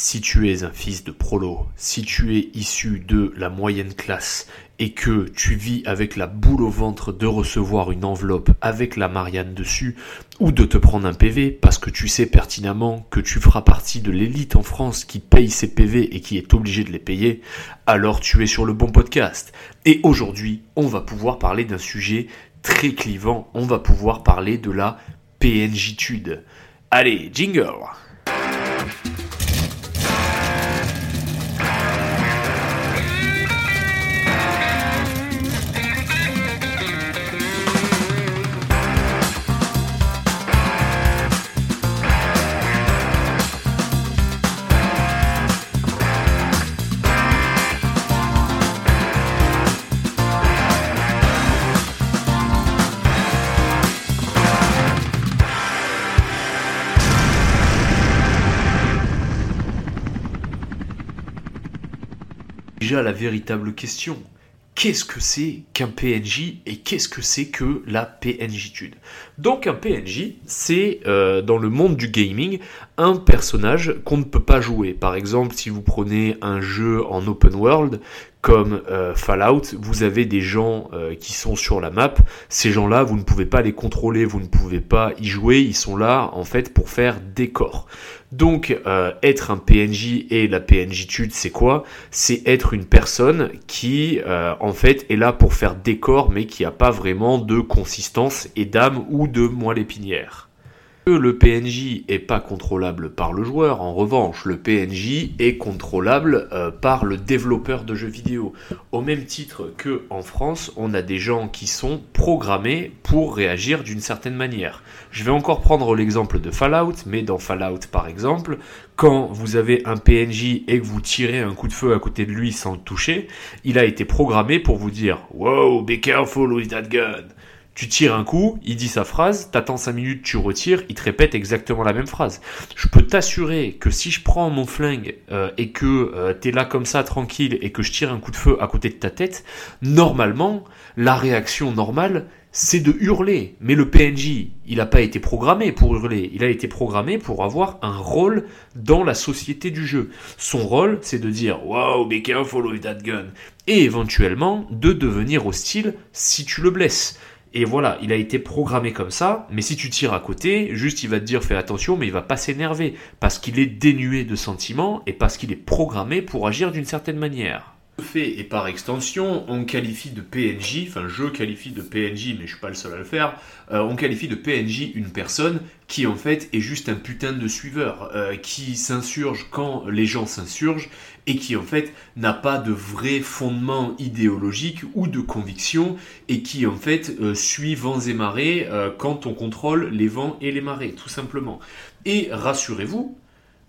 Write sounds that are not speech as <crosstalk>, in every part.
Si tu es un fils de prolo, si tu es issu de la moyenne classe et que tu vis avec la boule au ventre de recevoir une enveloppe avec la Marianne dessus ou de te prendre un PV parce que tu sais pertinemment que tu feras partie de l'élite en France qui paye ses PV et qui est obligé de les payer, alors tu es sur le bon podcast. Et aujourd'hui, on va pouvoir parler d'un sujet très clivant, on va pouvoir parler de la PNJtude. Allez, jingle la véritable question. Qu'est-ce que c'est qu'un PNJ et qu'est-ce que c'est que la PNJtude Donc un PNJ, c'est euh, dans le monde du gaming un personnage qu'on ne peut pas jouer. Par exemple, si vous prenez un jeu en open world comme euh, Fallout, vous avez des gens euh, qui sont sur la map. Ces gens-là, vous ne pouvez pas les contrôler, vous ne pouvez pas y jouer. Ils sont là en fait pour faire décor. Donc euh, être un PNJ et la PNJtude, c'est quoi? C'est être une personne qui en fait est là pour faire décor, mais qui n'a pas vraiment de consistance et d'âme ou de moelle épinière le PNJ est pas contrôlable par le joueur, en revanche, le PNJ est contrôlable euh, par le développeur de jeux vidéo. Au même titre que en France, on a des gens qui sont programmés pour réagir d'une certaine manière. Je vais encore prendre l'exemple de Fallout, mais dans Fallout par exemple, quand vous avez un PNJ et que vous tirez un coup de feu à côté de lui sans le toucher, il a été programmé pour vous dire Wow, be careful with that gun tu tires un coup, il dit sa phrase, t'attends 5 minutes, tu retires, il te répète exactement la même phrase. Je peux t'assurer que si je prends mon flingue euh, et que euh, t'es là comme ça tranquille et que je tire un coup de feu à côté de ta tête, normalement, la réaction normale, c'est de hurler. Mais le PNJ, il n'a pas été programmé pour hurler, il a été programmé pour avoir un rôle dans la société du jeu. Son rôle, c'est de dire Wow, be careful with that gun. Et éventuellement, de devenir hostile si tu le blesses. Et voilà, il a été programmé comme ça, mais si tu tires à côté, juste il va te dire fais attention, mais il va pas s'énerver, parce qu'il est dénué de sentiments et parce qu'il est programmé pour agir d'une certaine manière. Fait et par extension, on qualifie de PNJ, enfin je qualifie de PNJ, mais je suis pas le seul à le faire, euh, on qualifie de PNJ une personne qui en fait est juste un putain de suiveur, euh, qui s'insurge quand les gens s'insurgent et qui en fait n'a pas de vrai fondement idéologique ou de conviction et qui en fait euh, suit vents et marées quand on contrôle les vents et les marées, tout simplement. Et rassurez-vous,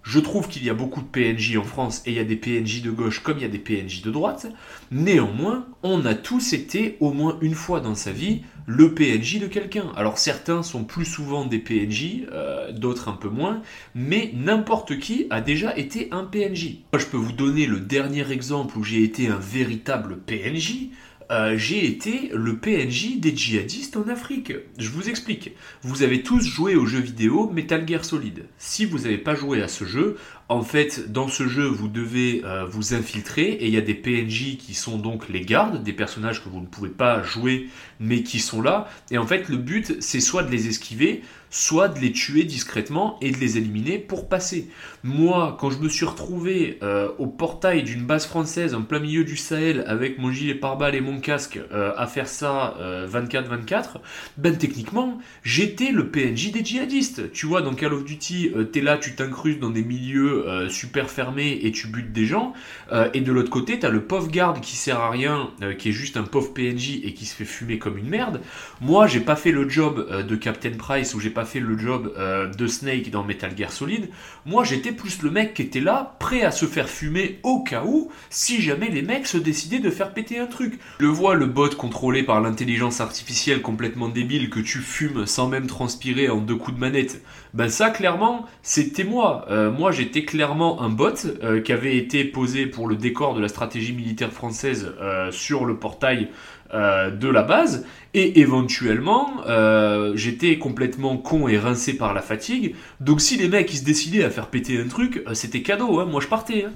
je trouve qu'il y a beaucoup de PNJ en France et il y a des PNJ de gauche comme il y a des PNJ de droite. Néanmoins, on a tous été au moins une fois dans sa vie le PNJ de quelqu'un. Alors certains sont plus souvent des PNJ, euh, d'autres un peu moins, mais n'importe qui a déjà été un PNJ. Moi, je peux vous donner le dernier exemple où j'ai été un véritable PNJ. Euh, j'ai été le PNJ des djihadistes en Afrique. Je vous explique. Vous avez tous joué au jeu vidéo Metal Gear Solid. Si vous n'avez pas joué à ce jeu, en fait, dans ce jeu, vous devez euh, vous infiltrer et il y a des PNJ qui sont donc les gardes, des personnages que vous ne pouvez pas jouer mais qui sont là. Et en fait, le but, c'est soit de les esquiver, soit de les tuer discrètement et de les éliminer pour passer. Moi, quand je me suis retrouvé euh, au portail d'une base française en plein milieu du Sahel avec mon gilet pare-balles et mon casque euh, à faire ça 24-24, ben techniquement, j'étais le PNJ des djihadistes. Tu vois, dans Call of Duty, t'es là, tu t'incrustes dans des milieux euh, super fermé et tu butes des gens. Euh, et de l'autre côté, t'as le pauvre garde qui sert à rien, euh, qui est juste un pauvre PNJ et qui se fait fumer comme une merde. Moi, j'ai pas fait le job de Captain Price ou j'ai pas fait le job de Snake dans Metal Gear Solid. Moi, j'étais plus le mec qui était là, prêt à se faire fumer au cas où, si jamais les mecs se décidaient de faire péter un truc. Le vois, le bot contrôlé par l'intelligence artificielle complètement débile que tu fumes sans même transpirer en deux coups de manette. Ben ça, clairement, c'était moi. moi, j'étais clairement un bot euh, qui avait été posé pour le décor de la stratégie militaire française euh, sur le portail euh, de la base, et éventuellement, euh, j'étais complètement con et rincé par la fatigue, donc si les mecs ils se décidaient à faire péter un truc, euh, c'était cadeau, hein, moi je partais. Hein.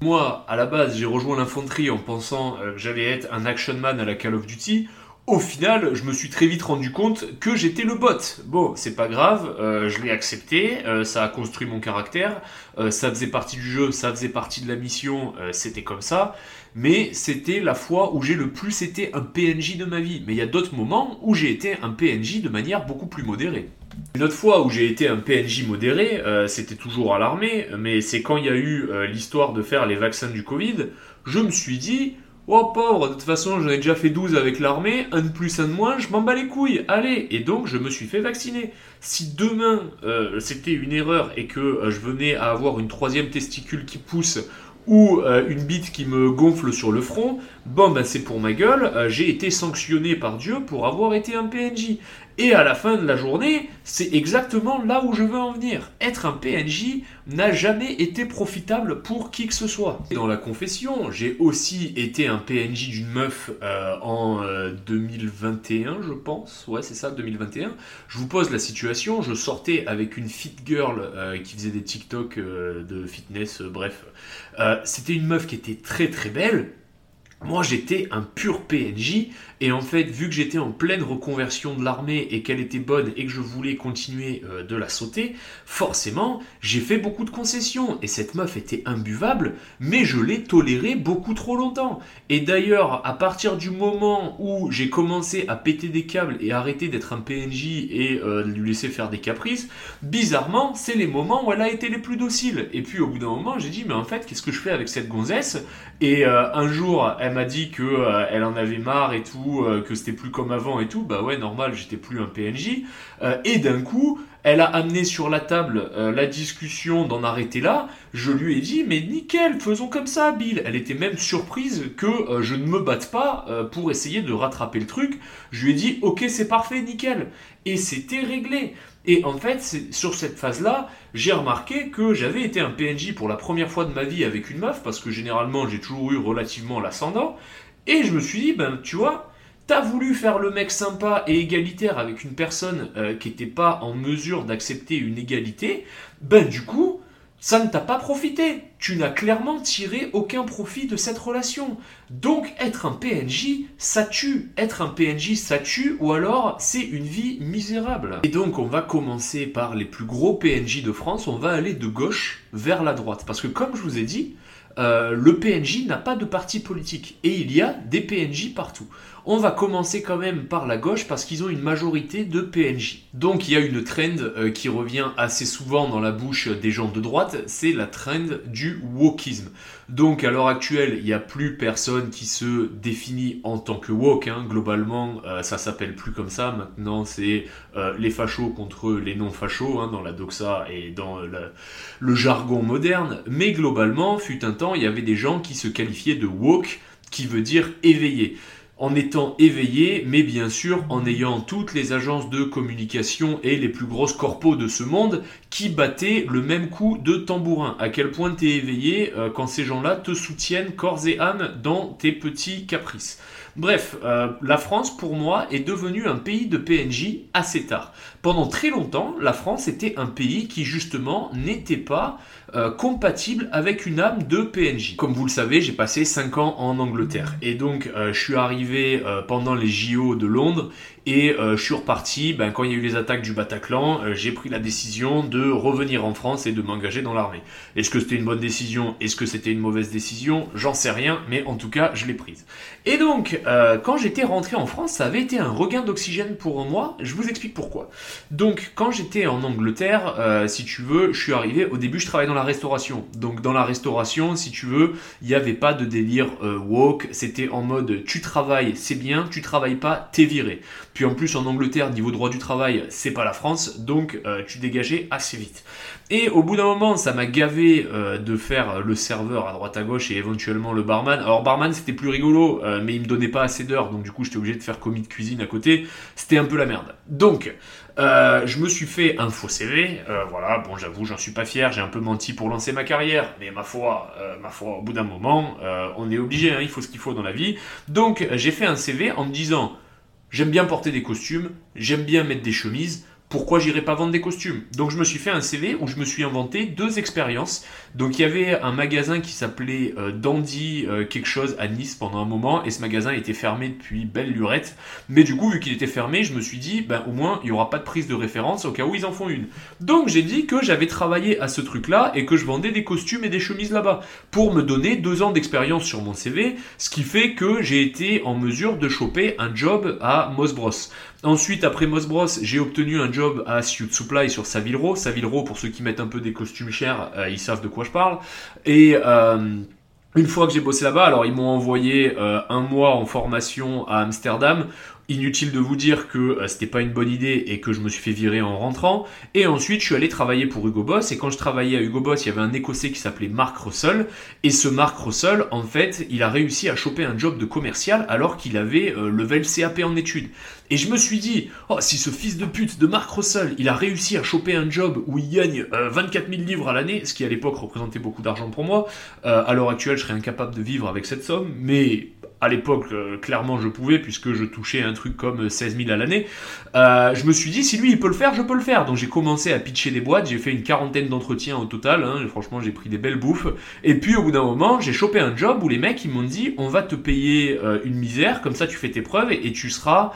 Moi, à la base, j'ai rejoint l'infanterie en pensant que j'allais être un action man à la Call of Duty. Au final, je me suis très vite rendu compte que j'étais le bot. Bon, c'est pas grave, je l'ai accepté, ça a construit mon caractère, ça faisait partie du jeu, ça faisait partie de la mission, c'était comme ça mais c'était la fois où j'ai le plus été un PNJ de ma vie. Mais il y a d'autres moments où j'ai été un PNJ de manière beaucoup plus modérée. Une autre fois où j'ai été un PNJ modéré, euh, c'était toujours à l'armée, mais c'est quand il y a eu euh, l'histoire de faire les vaccins du Covid, je me suis dit, oh pauvre, de toute façon j'en ai déjà fait 12 avec l'armée, un de plus, un de moins, je m'en bats les couilles, allez, et donc je me suis fait vacciner. Si demain euh, c'était une erreur et que je venais à avoir une troisième testicule qui pousse ou euh, une bite qui me gonfle sur le front, bon ben c'est pour ma gueule, euh, j'ai été sanctionné par Dieu pour avoir été un PNJ. Et à la fin de la journée, c'est exactement là où je veux en venir. Être un PNJ n'a jamais été profitable pour qui que ce soit. Dans la confession, j'ai aussi été un PNJ d'une meuf euh, en 2021, je pense. Ouais, c'est ça, 2021. Je vous pose la situation, je sortais avec une fit girl qui faisait des TikTok de fitness, bref. C'était une meuf qui était très très belle. Moi, j'étais un pur PNJ et en fait, vu que j'étais en pleine reconversion de l'armée et qu'elle était bonne et que je voulais continuer euh, de la sauter, forcément, j'ai fait beaucoup de concessions. Et cette meuf était imbuvable, mais je l'ai tolérée beaucoup trop longtemps. Et d'ailleurs, à partir du moment où j'ai commencé à péter des câbles et arrêter d'être un PNJ et euh, lui laisser faire des caprices, bizarrement, c'est les moments où elle a été les plus dociles. Et puis au bout d'un moment, j'ai dit, mais en fait, qu'est-ce que je fais avec cette gonzesse? Et euh, un jour, elle m'a dit que elle en avait marre et tout euh, que c'était plus comme avant et tout, bah ouais, normal, j'étais plus un PNJ. Euh, et d'un coup, elle a amené sur la table euh, la discussion d'en arrêter là. Je lui ai dit, mais nickel, faisons comme ça, Bill. Elle était même surprise que je ne me batte pas pour essayer de rattraper le truc. Je lui ai dit, ok, c'est parfait, nickel. Et c'était réglé. Et en fait, sur cette phase-là, j'ai remarqué que j'avais été un PNJ pour la première fois de ma vie avec une meuf, parce que généralement j'ai toujours eu relativement l'ascendant. Et je me suis dit, ben tu vois, T'as voulu faire le mec sympa et égalitaire avec une personne euh, qui n'était pas en mesure d'accepter une égalité, ben du coup, ça ne t'a pas profité. Tu n'as clairement tiré aucun profit de cette relation. Donc être un PNJ, ça tue. Être un PNJ, ça tue, ou alors c'est une vie misérable. Et donc on va commencer par les plus gros PNJ de France, on va aller de gauche vers la droite. Parce que comme je vous ai dit, euh, le PNJ n'a pas de parti politique et il y a des PNJ partout. On va commencer quand même par la gauche parce qu'ils ont une majorité de PNJ. Donc il y a une trend euh, qui revient assez souvent dans la bouche des gens de droite, c'est la trend du wokisme. Donc à l'heure actuelle, il n'y a plus personne qui se définit en tant que woke. Hein. Globalement, euh, ça s'appelle plus comme ça. Maintenant, c'est euh, les fachos contre les non-fachos hein, dans la doxa et dans le jargon moderne. Mais globalement, fut un temps, il y avait des gens qui se qualifiaient de woke, qui veut dire éveillé en étant éveillé, mais bien sûr en ayant toutes les agences de communication et les plus grosses corpos de ce monde qui battaient le même coup de tambourin. À quel point tu es éveillé euh, quand ces gens-là te soutiennent corps et âme dans tes petits caprices. Bref, euh, la France, pour moi, est devenue un pays de PNJ assez tard. Pendant très longtemps, la France était un pays qui, justement, n'était pas euh, compatible avec une âme de PNJ. Comme vous le savez, j'ai passé 5 ans en Angleterre. Et donc, je suis arrivé pendant les JO de Londres et euh, je suis reparti, ben, quand il y a eu les attaques du Bataclan, euh, j'ai pris la décision de revenir en France et de m'engager dans l'armée. Est-ce que c'était une bonne décision? Est-ce que c'était une mauvaise décision? J'en sais rien, mais en tout cas, je l'ai prise. Et donc, euh, quand j'étais rentré en France, ça avait été un regain d'oxygène pour moi. Je vous explique pourquoi. Donc, quand j'étais en Angleterre, si tu veux, je suis arrivé, au début, je travaillais dans la restauration. Donc, dans la restauration, si tu veux, il n'y avait pas de délire woke. C'était en mode, tu travailles, c'est bien, tu travailles pas, t'es viré. Puis en plus en Angleterre, niveau droit du travail, c'est pas la France, donc tu dégageais assez vite. Et au bout d'un moment, ça m'a gavé de faire le serveur à droite à gauche et éventuellement le barman. Alors barman c'était plus rigolo, mais il me donnait pas assez d'heures, donc du coup j'étais obligé de faire commis de cuisine à côté. C'était un peu la merde. Donc euh, je me suis fait un faux CV, euh, voilà, bon j'avoue j'en suis pas fier, j'ai un peu menti pour lancer ma carrière, mais ma foi, euh, ma foi au bout d'un moment, on est obligé, hein, il faut ce qu'il faut dans la vie. Donc j'ai fait un CV en me disant, j'aime bien porter des costumes, j'aime bien mettre des chemises, pourquoi j'irais pas vendre des costumes Donc je me suis fait un CV où je me suis inventé deux expériences. Donc il y avait un magasin qui s'appelait euh, Dandy euh, quelque chose à Nice pendant un moment et ce magasin était fermé depuis belle lurette. Mais du coup vu qu'il était fermé, je me suis dit ben au moins il y aura pas de prise de référence au cas où ils en font une. Donc j'ai dit que j'avais travaillé à ce truc là et que je vendais des costumes et des chemises là-bas pour me donner deux ans d'expérience sur mon CV, ce qui fait que j'ai été en mesure de choper un job à Moss Bros. Ensuite, après Moss Bros, j'ai obtenu un job à Suit Supply sur Savile Row. Savile Row, pour ceux qui mettent un peu des costumes chers, euh, ils savent de quoi je parle. Et euh, une fois que j'ai bossé là-bas, alors ils m'ont envoyé euh, un mois en formation à Amsterdam Inutile de vous dire que c'était pas une bonne idée et que je me suis fait virer en rentrant. Et ensuite, je suis allé travailler pour Hugo Boss. Et quand je travaillais à Hugo Boss, il y avait un Écossais qui s'appelait Mark Russell. Et ce Mark Russell, en fait, il a réussi à choper un job de commercial alors qu'il avait level CAP en études. Et je me suis dit, oh, si ce fils de pute de Mark Russell, il a réussi à choper un job où il gagne 24 euh, 000 livres à l'année, ce qui à l'époque représentait beaucoup d'argent pour moi, à l'heure actuelle, je serais incapable de vivre avec cette somme, mais à l'époque, euh, clairement, je pouvais, puisque je touchais un truc comme 16 000 à l'année. Euh, je me suis dit, si lui, il peut le faire, je peux le faire. Donc j'ai commencé à pitcher des boîtes, j'ai fait une quarantaine d'entretiens au total. Hein. franchement, j'ai pris des belles bouffes. Et puis, au bout d'un moment, j'ai chopé un job où les mecs, ils m'ont dit, on va te payer euh, une misère, comme ça, tu fais tes preuves et, tu seras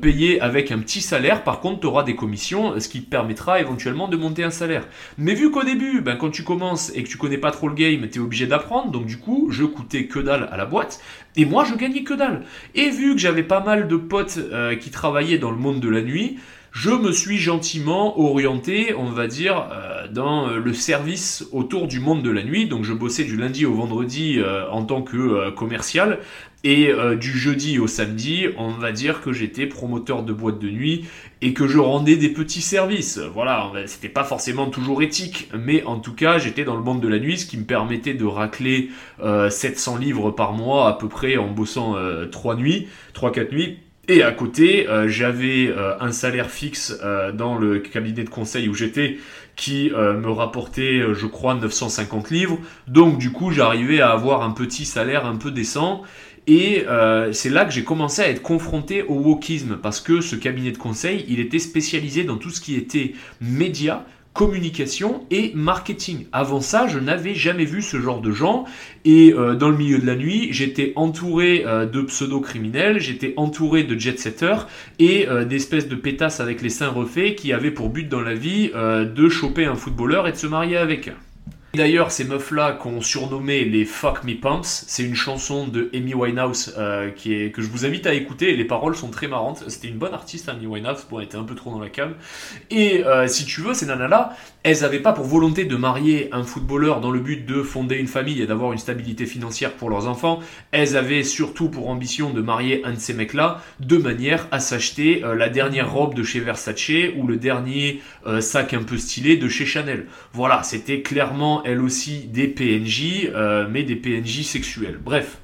payé avec un petit salaire. Par contre, tu auras des commissions, ce qui te permettra éventuellement de monter un salaire. Mais vu qu'au début, ben, quand tu commences et que tu connais pas trop le game, tu es obligé d'apprendre. Donc du coup, je coûtais que dalle à la boîte. Et moi, je gagnais que dalle. Et vu que j'avais pas mal de potes euh, qui travaillaient dans le monde de la nuit, je me suis gentiment orienté, on va dire, euh, dans euh, le service autour du monde de la nuit. Donc je bossais du lundi au vendredi en tant que commercial. Et du jeudi au samedi, on va dire que j'étais promoteur de boîte de nuit et que je rendais des petits services. Voilà, c'était pas forcément toujours éthique, mais en tout cas, j'étais dans le monde de la nuit, ce qui me permettait de racler 700 livres par mois à peu près en bossant 3 nuits, 3-4 nuits et à côté, euh, j'avais euh, un salaire fixe euh, dans le cabinet de conseil où j'étais qui me rapportait, je crois, 950 livres. Donc du coup, j'arrivais à avoir un petit salaire un peu décent. Et c'est là que j'ai commencé à être confronté au wokisme parce que ce cabinet de conseil, il était spécialisé dans tout ce qui était médias, communication et marketing. Avant ça, je n'avais jamais vu ce genre de gens. Et euh, dans le milieu de la nuit, j'étais entouré euh, de pseudo-criminels, j'étais entouré de jet-setters et euh, d'espèces de pétasses avec les seins refaits qui avaient pour but dans la vie de choper un footballeur et de se marier avec. D'ailleurs, ces meufs-là qu'on surnommé les Fuck Me Pumps, c'est une chanson de Amy Winehouse euh, qui est, que je vous invite à écouter. les paroles sont très marrantes. C'était une bonne artiste, Amy Winehouse. Bon, elle était un peu trop dans la cam. Et euh, si tu veux, ces nanas-là, elles n'avaient pas pour volonté de marier un footballeur dans le but de fonder une famille et d'avoir une stabilité financière pour leurs enfants. Elles avaient surtout pour ambition de marier un de ces mecs-là de manière à s'acheter euh, la dernière robe de chez Versace ou le dernier sac un peu stylé de chez Chanel. Voilà, c'était clairement elle aussi des PNJ, euh, mais des PNJ sexuels. Bref.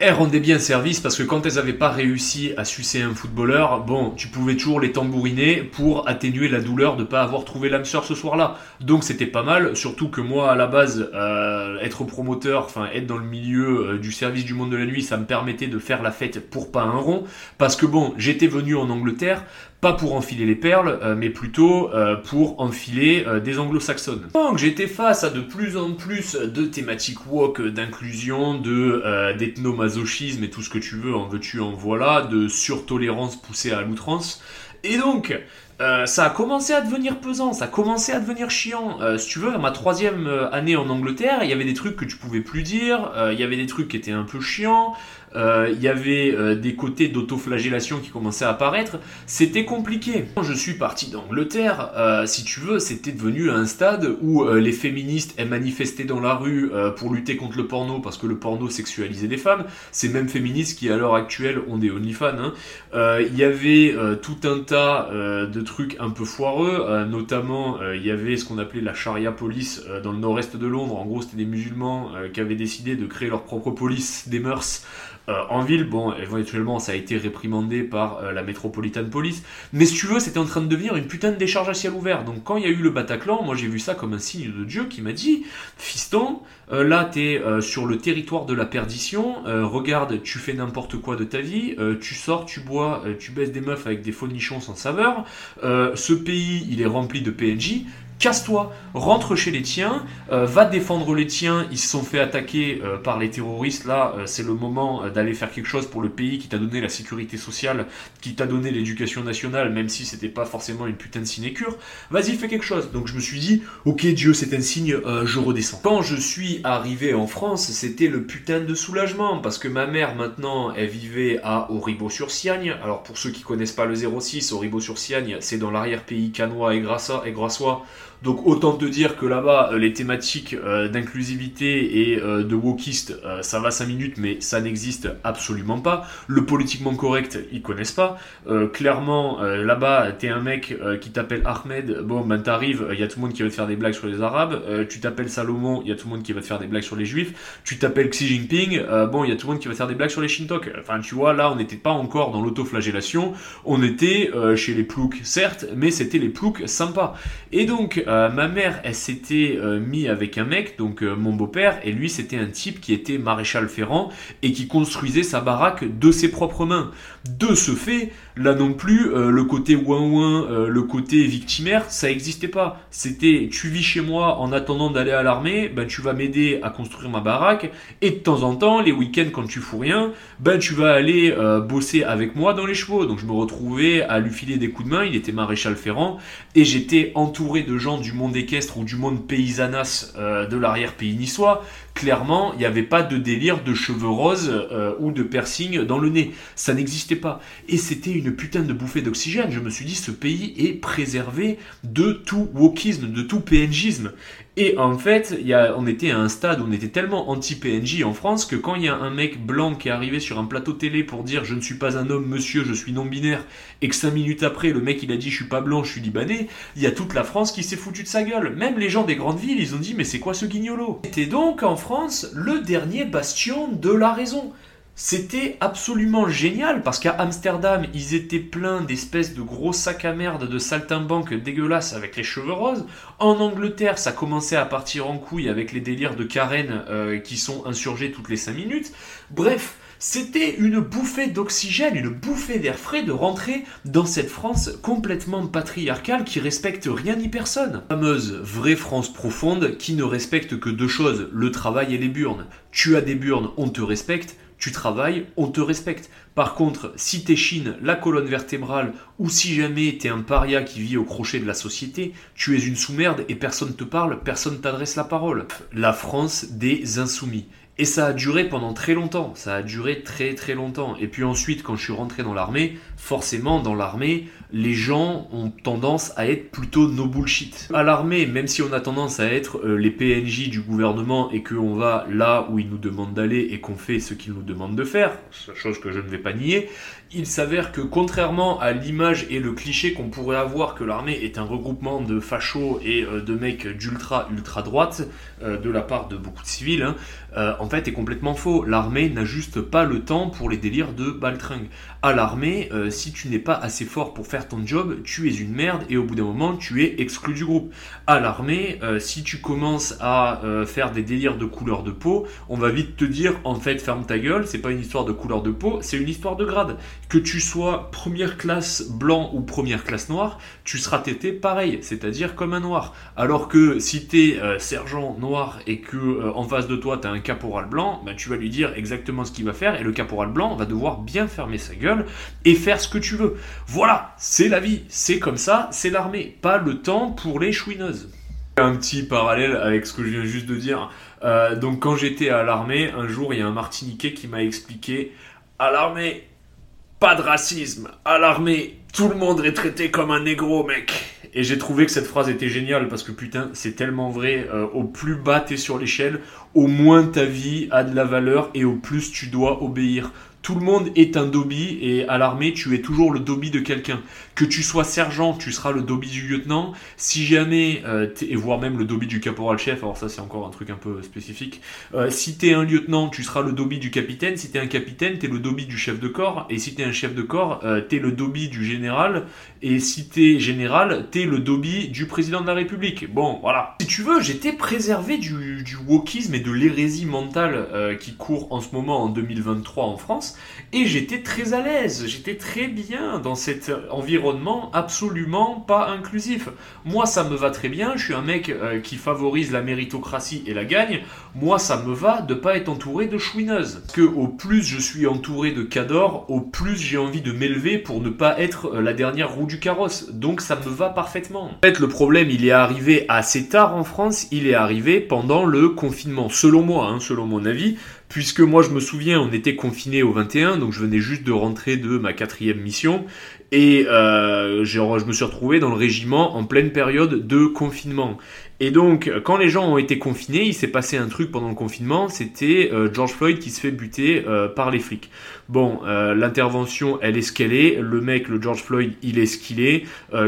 Elles rendaient bien service parce que quand elles n'avaient pas réussi à sucer un footballeur, bon, tu pouvais toujours les tambouriner pour atténuer la douleur de ne pas avoir trouvé l'âme sœur ce soir-là. Donc c'était pas mal, surtout que moi à la base, euh, être promoteur, enfin être dans le milieu euh, du service du monde de la nuit, ça me permettait de faire la fête pour pas un rond. Parce que bon, j'étais venu en Angleterre, pas pour enfiler les perles, euh, mais plutôt euh, pour enfiler euh, des anglo-saxonnes. Donc j'étais face à de plus en plus de thématiques woke, d'inclusion, de d'ethnomasochisme et tout ce que tu veux, en veux-tu, en voilà, de surtolérance poussée à l'outrance. Et donc, euh, ça a commencé à devenir pesant, ça a commencé à devenir chiant. Euh, si tu veux, ma troisième euh, année en Angleterre, il y avait des trucs que tu pouvais plus dire, il y avait des trucs qui étaient un peu chiants, il y avait des côtés d'autoflagellation qui commençaient à apparaître, c'était compliqué. Quand je suis parti d'Angleterre, si tu veux, c'était devenu un stade où les féministes elles manifestaient dans la rue pour lutter contre le porno parce que le porno sexualisait les femmes. Ces mêmes féministes qui à l'heure actuelle ont des OnlyFans. Hein. Il y avait tout un tas de trucs un peu foireux, notamment il y avait ce qu'on appelait la charia police dans le nord-est de Londres. En gros, c'était des musulmans qui avaient décidé de créer leur propre police des mœurs euh, en ville, bon, éventuellement, ça a été réprimandé par euh, la Metropolitan Police. Mais si tu veux, c'était en train de devenir une putain de décharge à ciel ouvert. Donc quand il y a eu le Bataclan, moi j'ai vu ça comme un signe de Dieu qui m'a dit, fiston, euh, là t'es sur le territoire de la perdition, regarde, tu fais n'importe quoi de ta vie, tu sors, tu bois, tu baisses des meufs avec des faux nichons sans saveur, ce pays il est rempli de PNJ, casse-toi, rentre chez les tiens, euh, va défendre les tiens, ils se sont fait attaquer euh, par les terroristes, là euh, c'est le moment d'aller faire quelque chose pour le pays qui t'a donné la sécurité sociale, qui t'a donné l'éducation nationale, même si c'était pas forcément une putain de sinécure, vas-y fais quelque chose. Donc je me suis dit, ok Dieu c'est un signe, je redescends. Quand je suis arrivé en France, c'était le putain de soulagement, parce que ma mère maintenant, elle vivait à Auribeau-sur-Siagne, alors pour ceux qui connaissent pas le 06, Auribeau-sur-Siagne, c'est dans l'arrière-pays canois et grassois, donc autant te dire que là-bas, euh, les thématiques euh, d'inclusivité et euh, de wokiste, ça va 5 minutes, mais ça n'existe absolument pas. Le politiquement correct, ils connaissent pas. clairement, là-bas, t'es un mec qui t'appelle Ahmed, bon, ben t'arrives, il y a tout le monde qui va te faire des blagues sur les Arabes. tu t'appelles Salomon, il y a tout le monde qui va te faire des blagues sur les Juifs. Tu t'appelles Xi Jinping, bon, il y a tout le monde qui va te faire des blagues sur les Shintok. Enfin, tu vois, là, on n'était pas encore dans l'autoflagellation. On était chez les ploucs, certes, mais c'était les ploucs sympas. Et donc, euh, ma mère, elle s'était euh, mis avec un mec, donc euh, mon beau-père, et lui, c'était un type qui était maréchal ferrant et qui construisait sa baraque de ses propres mains. De ce fait, là non plus, le côté ouin-ouin, le côté victimaire, ça n'existait pas. C'était, tu vis chez moi en attendant d'aller à l'armée, ben tu vas m'aider à construire ma baraque, et de temps en temps, les week-ends quand tu fous rien, ben tu vas aller bosser avec moi dans les chevaux. Donc je me retrouvais à lui filer des coups de main, il était maréchal ferrant, et j'étais entouré de gens du monde équestre ou du monde paysannas euh, de l'arrière-pays niçois, clairement, il n'y avait pas de délire de cheveux roses euh, ou de piercing dans le nez. Ça n'existait pas. Et c'était une putain de bouffée d'oxygène. Je me suis dit, ce pays est préservé de tout wokisme, de tout PNJisme. Et en fait, y a, on était à un stade où on était tellement anti-PNJ en France que quand il y a un mec blanc qui est arrivé sur un plateau télé pour dire je ne suis pas un homme monsieur, je suis non-binaire, et que cinq minutes après le mec il a dit je suis pas blanc, je suis libanais, il y a toute la France qui s'est foutu de sa gueule. Même les gens des grandes villes, ils ont dit mais c'est quoi ce guignolo? C'était donc en le dernier bastion de la raison. C'était absolument génial parce qu'à Amsterdam, ils étaient pleins d'espèces de gros sacs à merde de saltimbanques dégueulasses avec les cheveux roses. En Angleterre, ça commençait à partir en couille avec les délires de Karen euh, qui sont insurgés toutes les 5 minutes. Bref, c'était une bouffée d'oxygène, une bouffée d'air frais de rentrer dans cette France complètement patriarcale qui respecte rien ni personne. La fameuse vraie France profonde qui ne respecte que deux choses, le travail et les burnes. Tu as des burnes, on te respecte tu travailles, on te respecte. Par contre, si t'es Chine, la colonne vertébrale, ou si jamais t'es un paria qui vit au crochet de la société, tu es une sous-merde et personne te parle, personne t'adresse la parole. La France des insoumis. Et ça a duré pendant très longtemps, ça a duré très très longtemps. Et puis ensuite, quand je suis rentré dans l'armée, forcément, dans l'armée, les gens ont tendance à être plutôt no bullshit. À l'armée, même si on a tendance à être euh, les PNJ du gouvernement et qu'on va là où ils nous demandent d'aller et qu'on fait ce qu'ils nous demandent de faire, chose que je ne vais pas nier, il s'avère que contrairement à l'image et le cliché qu'on pourrait avoir que l'armée est un regroupement de fachos et euh, de mecs d'ultra ultra droite euh, de la part de beaucoup de civils, hein, en fait est complètement faux. L'armée n'a juste pas le temps pour les délires de baltringue. À l'armée, si tu n'es pas assez fort pour faire ton job, tu es une merde et au bout d'un moment tu es exclu du groupe. À l'armée, si tu commences à faire des délires de couleur de peau, on va vite te dire en fait ferme ta gueule, c'est pas une histoire de couleur de peau, c'est une histoire de grade que tu sois première classe blanc ou première classe noire, tu seras traité pareil, c'est-à-dire comme un noir. Alors que si tu es euh, sergent noir et que euh, en face de toi tu as un caporal blanc, ben, tu vas lui dire exactement ce qu'il va faire et le caporal blanc va devoir bien fermer sa gueule et faire ce que tu veux. Voilà, c'est la vie, c'est comme ça, c'est l'armée, pas le temps pour les chouineuses. Un petit parallèle avec ce que je viens juste de dire. Euh, donc quand j'étais à l'armée, un jour il y a un Martiniquais qui m'a expliqué à l'armée, pas de racisme, à l'armée, tout le monde est traité comme un négro, mec. Et j'ai trouvé que cette phrase était géniale parce que putain, c'est tellement vrai. Euh, au plus bas t'es sur l'échelle, au moins ta vie a de la valeur et au plus tu dois obéir. Tout le monde est un Dobby et à l'armée, tu es toujours le Dobby de quelqu'un. Que tu sois sergent, tu seras le Dobby du lieutenant. Si jamais, euh, et voire même le Dobby du caporal-chef, alors ça c'est encore un truc un peu spécifique. Euh, si t'es un lieutenant, tu seras le Dobby du capitaine. Si t'es un capitaine, t'es le Dobby du chef de corps. Et si t'es un chef de corps, euh, t'es le Dobby du général. Et si t'es général, t'es le Dobby du président de la République. Bon, voilà. Si tu veux, j'étais préservé du, du wokisme et de l'hérésie mentale euh, qui court en ce moment en 2023 en France. Et j'étais très à l'aise, j'étais très bien dans cet environnement absolument pas inclusif. Moi, ça me va très bien, je suis un mec euh, qui favorise la méritocratie et la gagne. Moi, ça me va de pas être entouré de chouineuses. Parce que au plus je suis entouré de cadors, au plus j'ai envie de m'élever pour ne pas être euh, la dernière roue du carrosse. Donc ça me va parfaitement. En fait, le problème, il est arrivé assez tard en France, il est arrivé pendant le confinement. Selon moi, hein, selon mon avis, puisque moi je me souviens, on était confiné au 21, donc je venais juste de rentrer de ma quatrième mission, et euh, je me suis retrouvé dans le régiment en pleine période de confinement. Et donc, quand les gens ont été confinés, il s'est passé un truc pendant le confinement, c'était euh, George Floyd qui se fait buter euh, par les flics. Bon, euh, l'intervention, elle est ce qu'elle est. Le mec, le George Floyd, il est ce qu'il est.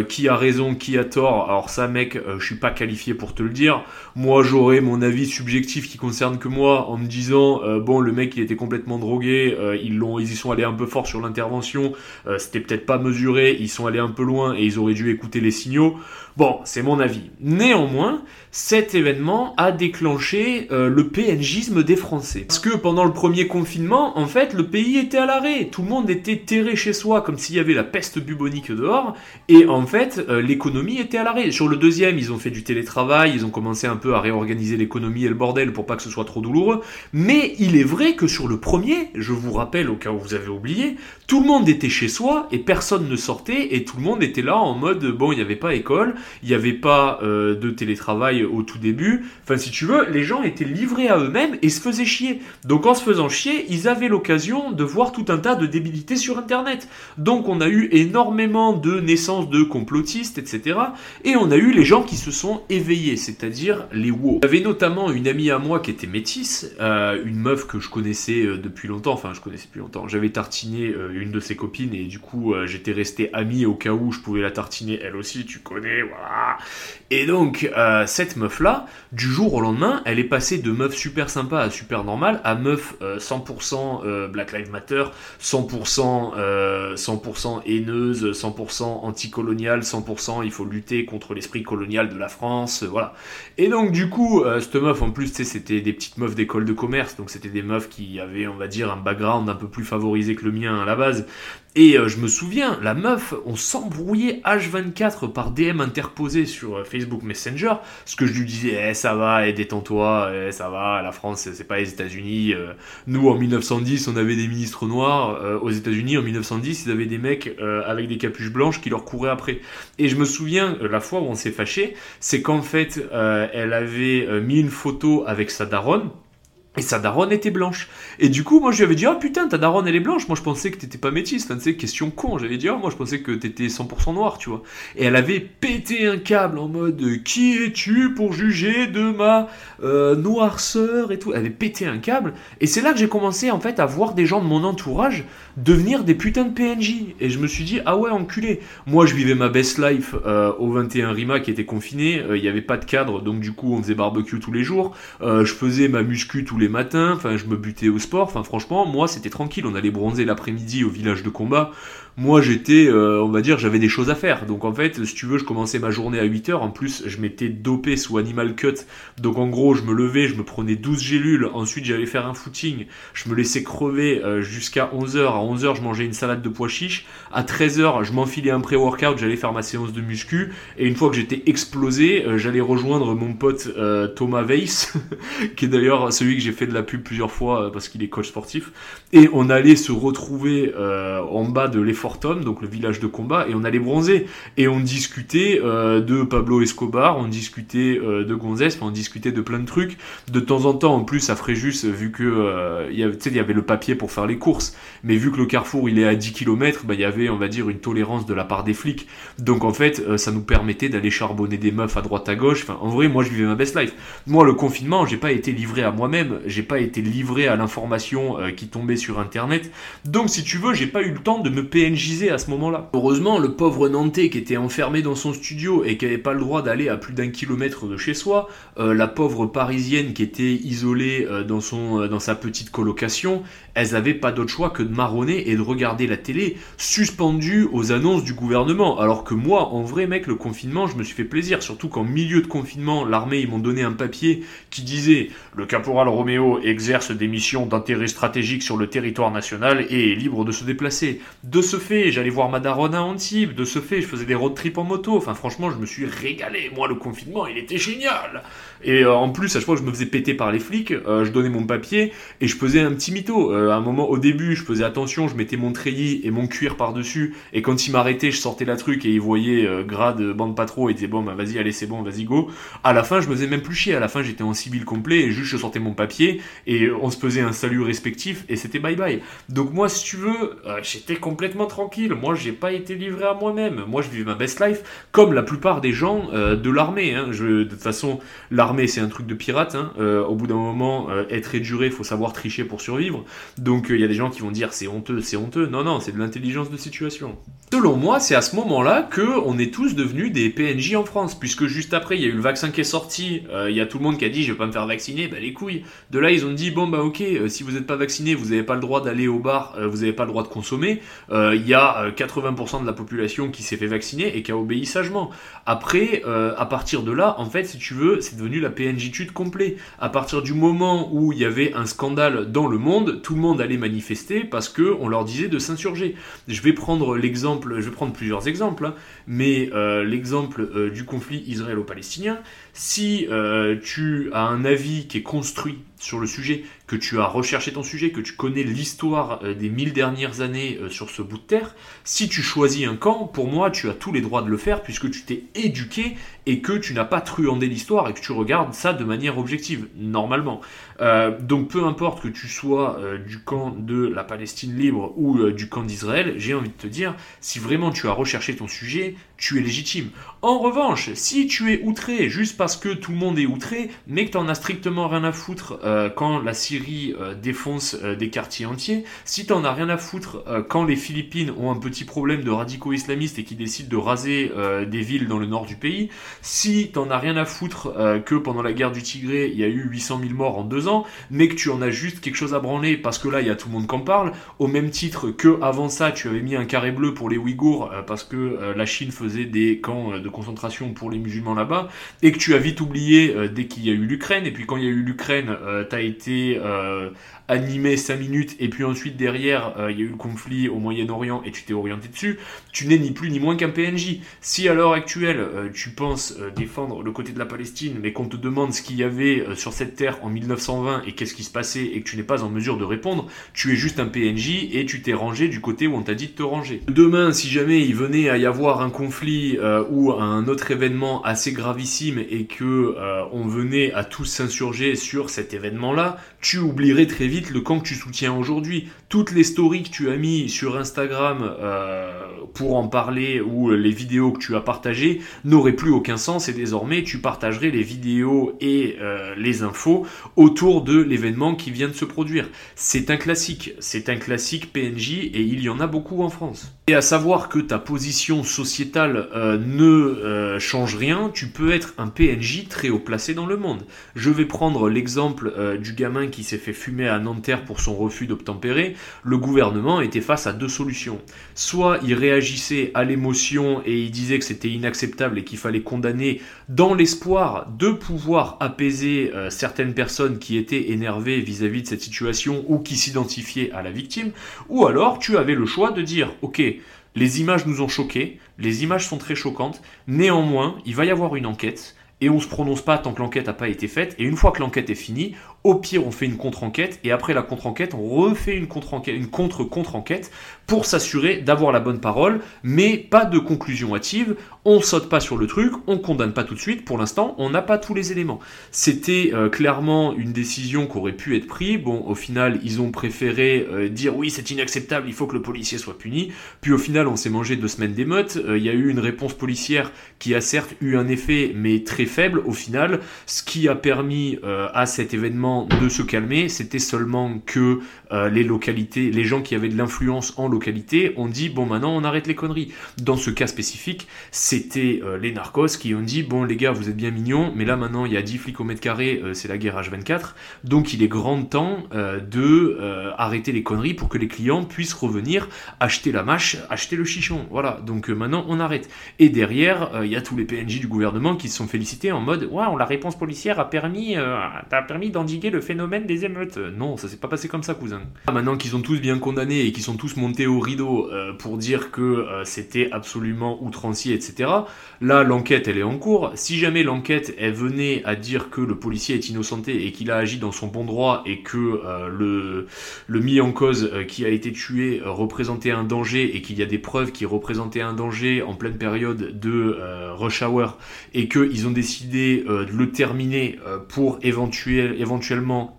qui a raison, qui a tort? Alors ça, mec, je suis pas qualifié pour te le dire. Moi, j'aurais mon avis subjectif qui concerne que moi, en me disant, bon, le mec, il était complètement drogué. ils l'ont, ils y sont allés un peu fort sur l'intervention. c'était peut-être pas mesuré. Ils sont allés un peu loin et ils auraient dû écouter les signaux. Bon, c'est mon avis. Néanmoins, cet événement a déclenché euh, le PNJisme des Français. Parce que pendant le premier confinement, en fait, le pays était à l'arrêt. Tout le monde était terré chez soi comme s'il y avait la peste bubonique dehors. Et en fait, euh, l'économie était à l'arrêt. Sur le deuxième, ils ont fait du télétravail, ils ont commencé un peu à réorganiser l'économie et le bordel pour pas que ce soit trop douloureux. Mais il est vrai que sur le premier, je vous rappelle au cas où vous avez oublié, tout le monde était chez soi et personne ne sortait et tout le monde était là en mode bon, il n'y avait pas école, il n'y avait pas euh, de télétravail au tout début. Enfin, si tu veux, les gens étaient livrés à eux-mêmes et se faisaient chier. Donc, en se faisant chier, ils avaient l'occasion de voir tout un tas de débilités sur Internet. Donc, on a eu énormément de naissances de complotistes, etc. Et on a eu les gens qui se sont éveillés, c'est-à-dire les WoW. J'avais notamment une amie à moi qui était métisse, euh, une meuf que je connaissais euh, depuis longtemps, enfin, je connaissais depuis longtemps. J'avais tartiné euh, une de ses copines et du coup, j'étais resté ami au cas où je pouvais la tartiner elle aussi, tu connais, voilà. Et donc, cette meuf-là, du jour au lendemain, elle est passée de meuf super sympa à super normale à meuf 100% euh, euh, Black Lives Matter, 100%, 100% euh, haineuse, 100% anticoloniale, 100% il faut lutter contre l'esprit colonial de la France, voilà. Et donc du coup, cette meuf en plus, c'était des petites meufs d'école de commerce, donc c'était des meufs qui avaient, on va dire, un background un peu plus favorisé que le mien à la base, et euh, je me souviens, la meuf, on s'embrouillait H24 par DM interposé sur euh, Facebook Messenger, ce que je lui disais, eh, ça va, eh, détends-toi, eh, ça va, la France, c'est pas les États-Unis. Euh. nous, en 1910, on avait des ministres noirs. aux États-Unis, en 1910, ils avaient des mecs avec des capuches blanches qui leur couraient après. Et je me souviens, la fois où on s'est fâché, c'est qu'en fait, elle avait mis une photo avec sa daronne et sa daronne était blanche. Et du coup, moi, je lui avais dit, oh putain, ta daronne, elle est blanche. Moi, je pensais que t'étais pas métisse. Enfin, tu question con. J'avais dit, oh, moi, je pensais que t'étais 100% noir, tu vois. Et elle avait pété un câble en mode, qui es-tu pour juger de ma euh, noirceur et tout. Elle avait pété un câble. Et c'est là que j'ai commencé, en fait, à voir des gens de mon entourage devenir des putains de PNJ. Et je me suis dit, ah ouais, enculé. Moi, je vivais ma best life euh, au 21 Rima qui était confiné. Euh, il n'y avait pas de cadre, donc du coup, on faisait barbecue tous les jours. je faisais ma muscu tous les matins, enfin je me butais au sport, enfin franchement moi c'était tranquille, on allait bronzer l'après-midi au village de combat, moi j'étais, euh, on va dire, j'avais des choses à faire. Donc en fait, si tu veux, je commençais ma journée à 8h. En plus, je m'étais dopé sous Animal Cut. Donc en gros, je me levais, je me prenais 12 gélules. Ensuite, j'allais faire un footing. Je me laissais crever euh, jusqu'à 11h. À 11h, je mangeais une salade de pois chiches. À 13h, je m'enfilais un pré-workout. J'allais faire ma séance de muscu. Et une fois que j'étais explosé, euh, j'allais rejoindre mon pote Thomas Weiss, <laughs> qui est d'ailleurs celui que j'ai fait de la pub plusieurs fois parce qu'il est coach sportif. Et on allait se retrouver en bas de l'effort donc le village de combat, et on allait bronzer. Et on discutait euh, de Pablo Escobar, on discutait euh, de Gonzès, on discutait de plein de trucs. De temps en temps, en plus, à Fréjus, vu que euh, il y, avait le papier pour faire les courses, mais vu que le carrefour il est à 10 km, bah, il y avait, on va dire, une tolérance de la part des flics. Donc en fait, ça nous permettait d'aller charbonner des meufs à droite à gauche. Enfin, en vrai, moi je vivais ma best life. Moi, le confinement, j'ai pas été livré à moi-même, j'ai pas été livré à l'information qui tombait sur internet. Donc si tu veux, j'ai pas eu le temps de me PNG à ce moment-là. Heureusement, le pauvre Nantais qui était enfermé dans son studio et qui n'avait pas le droit d'aller à plus d'un kilomètre de chez soi, euh, la pauvre parisienne qui était isolée euh, dans, son, euh, dans sa petite colocation, elles n'avaient pas d'autre choix que de marronner et de regarder la télé suspendue aux annonces du gouvernement. Alors que moi, en vrai, mec, le confinement, je me suis fait plaisir. Surtout qu'en milieu de confinement, l'armée, ils m'ont donné un papier qui disait le caporal Roméo exerce des missions d'intérêt stratégique sur le territoire national et est libre de se déplacer. De ce fait, j'allais voir Madarona à Antibes. De ce fait, je faisais des road trips en moto. Enfin, franchement, je me suis régalé. Moi, le confinement, il était génial. Et euh, en plus, à chaque fois que je me faisais péter par les flics, euh, je donnais mon papier et je faisais un petit mytho. Euh, à un moment, au début, je faisais attention, je mettais mon treillis et mon cuir par-dessus. Et quand il m'arrêtait, je sortais la truc et il voyait grade bande pas trop et disait bon, bah vas-y, allez, c'est bon, vas-y, go. À la fin, je me faisais même plus chier. À la fin, j'étais en civil complet et juste je sortais mon papier et on se faisait un salut respectif et c'était bye bye. Donc moi, si tu veux, j'étais complètement tranquille. Moi, j'ai pas été livré à moi-même. Moi, je vivais ma best life comme la plupart des gens de l'armée. Hein. de toute façon, l'armée c'est un truc de pirate. Hein. Euh, au bout d'un moment, euh, être éduré, il faut savoir tricher pour survivre. Donc il euh, y a des gens qui vont dire c'est honteux, c'est honteux. Non, non, c'est de l'intelligence de situation. Selon moi, c'est à ce moment-là que on est tous devenus des PNJ en France, puisque juste après, il y a eu le vaccin qui est sorti. Il y a tout le monde qui a dit je vais pas me faire vacciner. Bah les couilles. De là, ils ont dit bon bah ok, si vous n'êtes pas vacciné, vous n'avez pas le droit d'aller au bar, vous n'avez pas le droit de consommer. Il y a 80% de la population qui s'est fait vacciner et qui a obéi sagement. Après, à partir de là, en fait, si tu veux, c'est devenu la PNJtude complet. À partir du moment où il y avait un scandale dans le monde, tout le monde allait manifester parce que on leur disait de s'insurger. Je vais prendre l'exemple, je vais prendre plusieurs exemples, hein, mais euh, l'exemple euh, du conflit israélo-palestinien, si euh, tu as un avis qui est construit sur le sujet, que tu as recherché ton sujet, que tu connais l'histoire des mille dernières années sur ce bout de terre, si tu choisis un camp, pour moi, tu as tous les droits de le faire puisque tu t'es éduqué et que tu n'as pas truandé l'histoire et que tu regardes ça de manière objective, normalement. Euh, donc peu importe que tu sois euh, du camp de la Palestine libre ou euh, du camp d'Israël, j'ai envie de te dire, si vraiment tu as recherché ton sujet, tu es légitime. En revanche, si tu es outré juste parce que tout le monde est outré, mais que tu en as strictement rien à foutre quand la Syrie défonce des quartiers entiers, si tu en as rien à foutre quand les Philippines ont un petit problème de radicaux islamistes et qui décident de raser des villes dans le nord du pays, si tu en as rien à foutre que pendant la guerre du Tigré, il y a eu 800 000 morts en deux ans, mais que tu en as juste quelque chose à branler parce que là il y a tout le monde qui en parle, au même titre que avant ça tu avais mis un carré bleu pour les Ouïghours euh, parce que euh, la Chine faisait des camps euh, de concentration pour les musulmans là-bas, et que tu as vite oublié dès qu'il y a eu l'Ukraine, et puis quand il y a eu l'Ukraine, tu as été animé 5 minutes et puis ensuite derrière euh, il y a eu le conflit au Moyen-Orient et tu t'es orienté dessus, tu n'es ni plus ni moins qu'un PNJ. Si à l'heure actuelle euh, tu penses euh, défendre le côté de la Palestine mais qu'on te demande ce qu'il y avait sur cette terre en 1920 et qu'est-ce qui se passait et que tu n'es pas en mesure de répondre, tu es juste un PNJ et tu t'es rangé du côté où on t'a dit de te ranger. Demain si jamais il venait à y avoir un conflit ou un autre événement assez gravissime et que on venait à tous s'insurger sur cet événement là, tu oublierais très vite le camp que tu soutiens aujourd'hui. Toutes les stories que tu as mis sur Instagram euh, pour en parler ou les vidéos que tu as partagées n'auraient plus aucun sens et désormais tu partagerais les vidéos et euh, les infos autour de l'événement qui vient de se produire. C'est un classique, c'est un classique PNJ et il y en a beaucoup en France. Et à savoir que ta position sociétale euh, ne change rien, tu peux être un PNJ très haut placé dans le monde. Je vais prendre l'exemple du gamin qui s'est fait fumer à Pour son refus d'obtempérer, le gouvernement était face à deux solutions. Soit il réagissait à l'émotion et il disait que c'était inacceptable et qu'il fallait condamner dans l'espoir de pouvoir apaiser euh, certaines personnes qui étaient énervées vis-à-vis de cette situation ou qui s'identifiaient à la victime. Ou alors tu avais le choix de dire, ok, les images nous ont choqués, les images sont très choquantes, néanmoins, il va y avoir une enquête, et on se prononce pas tant que l'enquête n'a pas été faite. Et une fois que l'enquête est finie, au pire, on fait une contre-enquête et après la contre-enquête, on refait une contre-enquête, une contre-contre-enquête pour s'assurer d'avoir la bonne parole, mais pas de conclusion hâtive. On saute pas sur le truc, on condamne pas tout de suite. Pour l'instant, on n'a pas tous les éléments. C'était euh, clairement une décision qui aurait pu être prise. Bon, au final, ils ont préféré euh, dire oui, c'est inacceptable, il faut que le policier soit puni. Puis au final, on s'est mangé deux semaines d'émeute. Euh, il y a eu une réponse policière qui a certes eu un effet, mais très faible au final, ce qui a permis à cet événement de se calmer, c'était seulement que euh, les localités, les gens qui avaient de l'influence en localité ont dit bon maintenant on arrête les conneries. Dans ce cas spécifique, c'était euh, les narcos qui ont dit bon les gars vous êtes bien mignons, mais là maintenant il y a 10 flics au mètre carré, euh, c'est la guerre H24, donc il est grand temps de arrêter les conneries pour que les clients puissent revenir acheter la mâche, acheter le chichon. Voilà, donc maintenant on arrête. Et derrière, il y a tous les PNJ du gouvernement qui se sont félicités en mode waouh la réponse policière a permis, a permis d'endiguer le phénomène des émeutes. Non, ça s'est pas passé comme ça, cousin. Ah, maintenant qu'ils sont tous bien condamnés et qu'ils sont tous montés au rideau euh, pour dire que euh, c'était absolument outrancier, etc. Là, l'enquête, elle est en cours. Si jamais l'enquête, elle venait à dire que le policier est innocenté et qu'il a agi dans son bon droit et que euh, le, le mis en cause qui a été tué représentait un danger et qu'il y a des preuves qui représentaient un danger en pleine période de rush hour et qu'ils ont décidé de le terminer pour éventuellement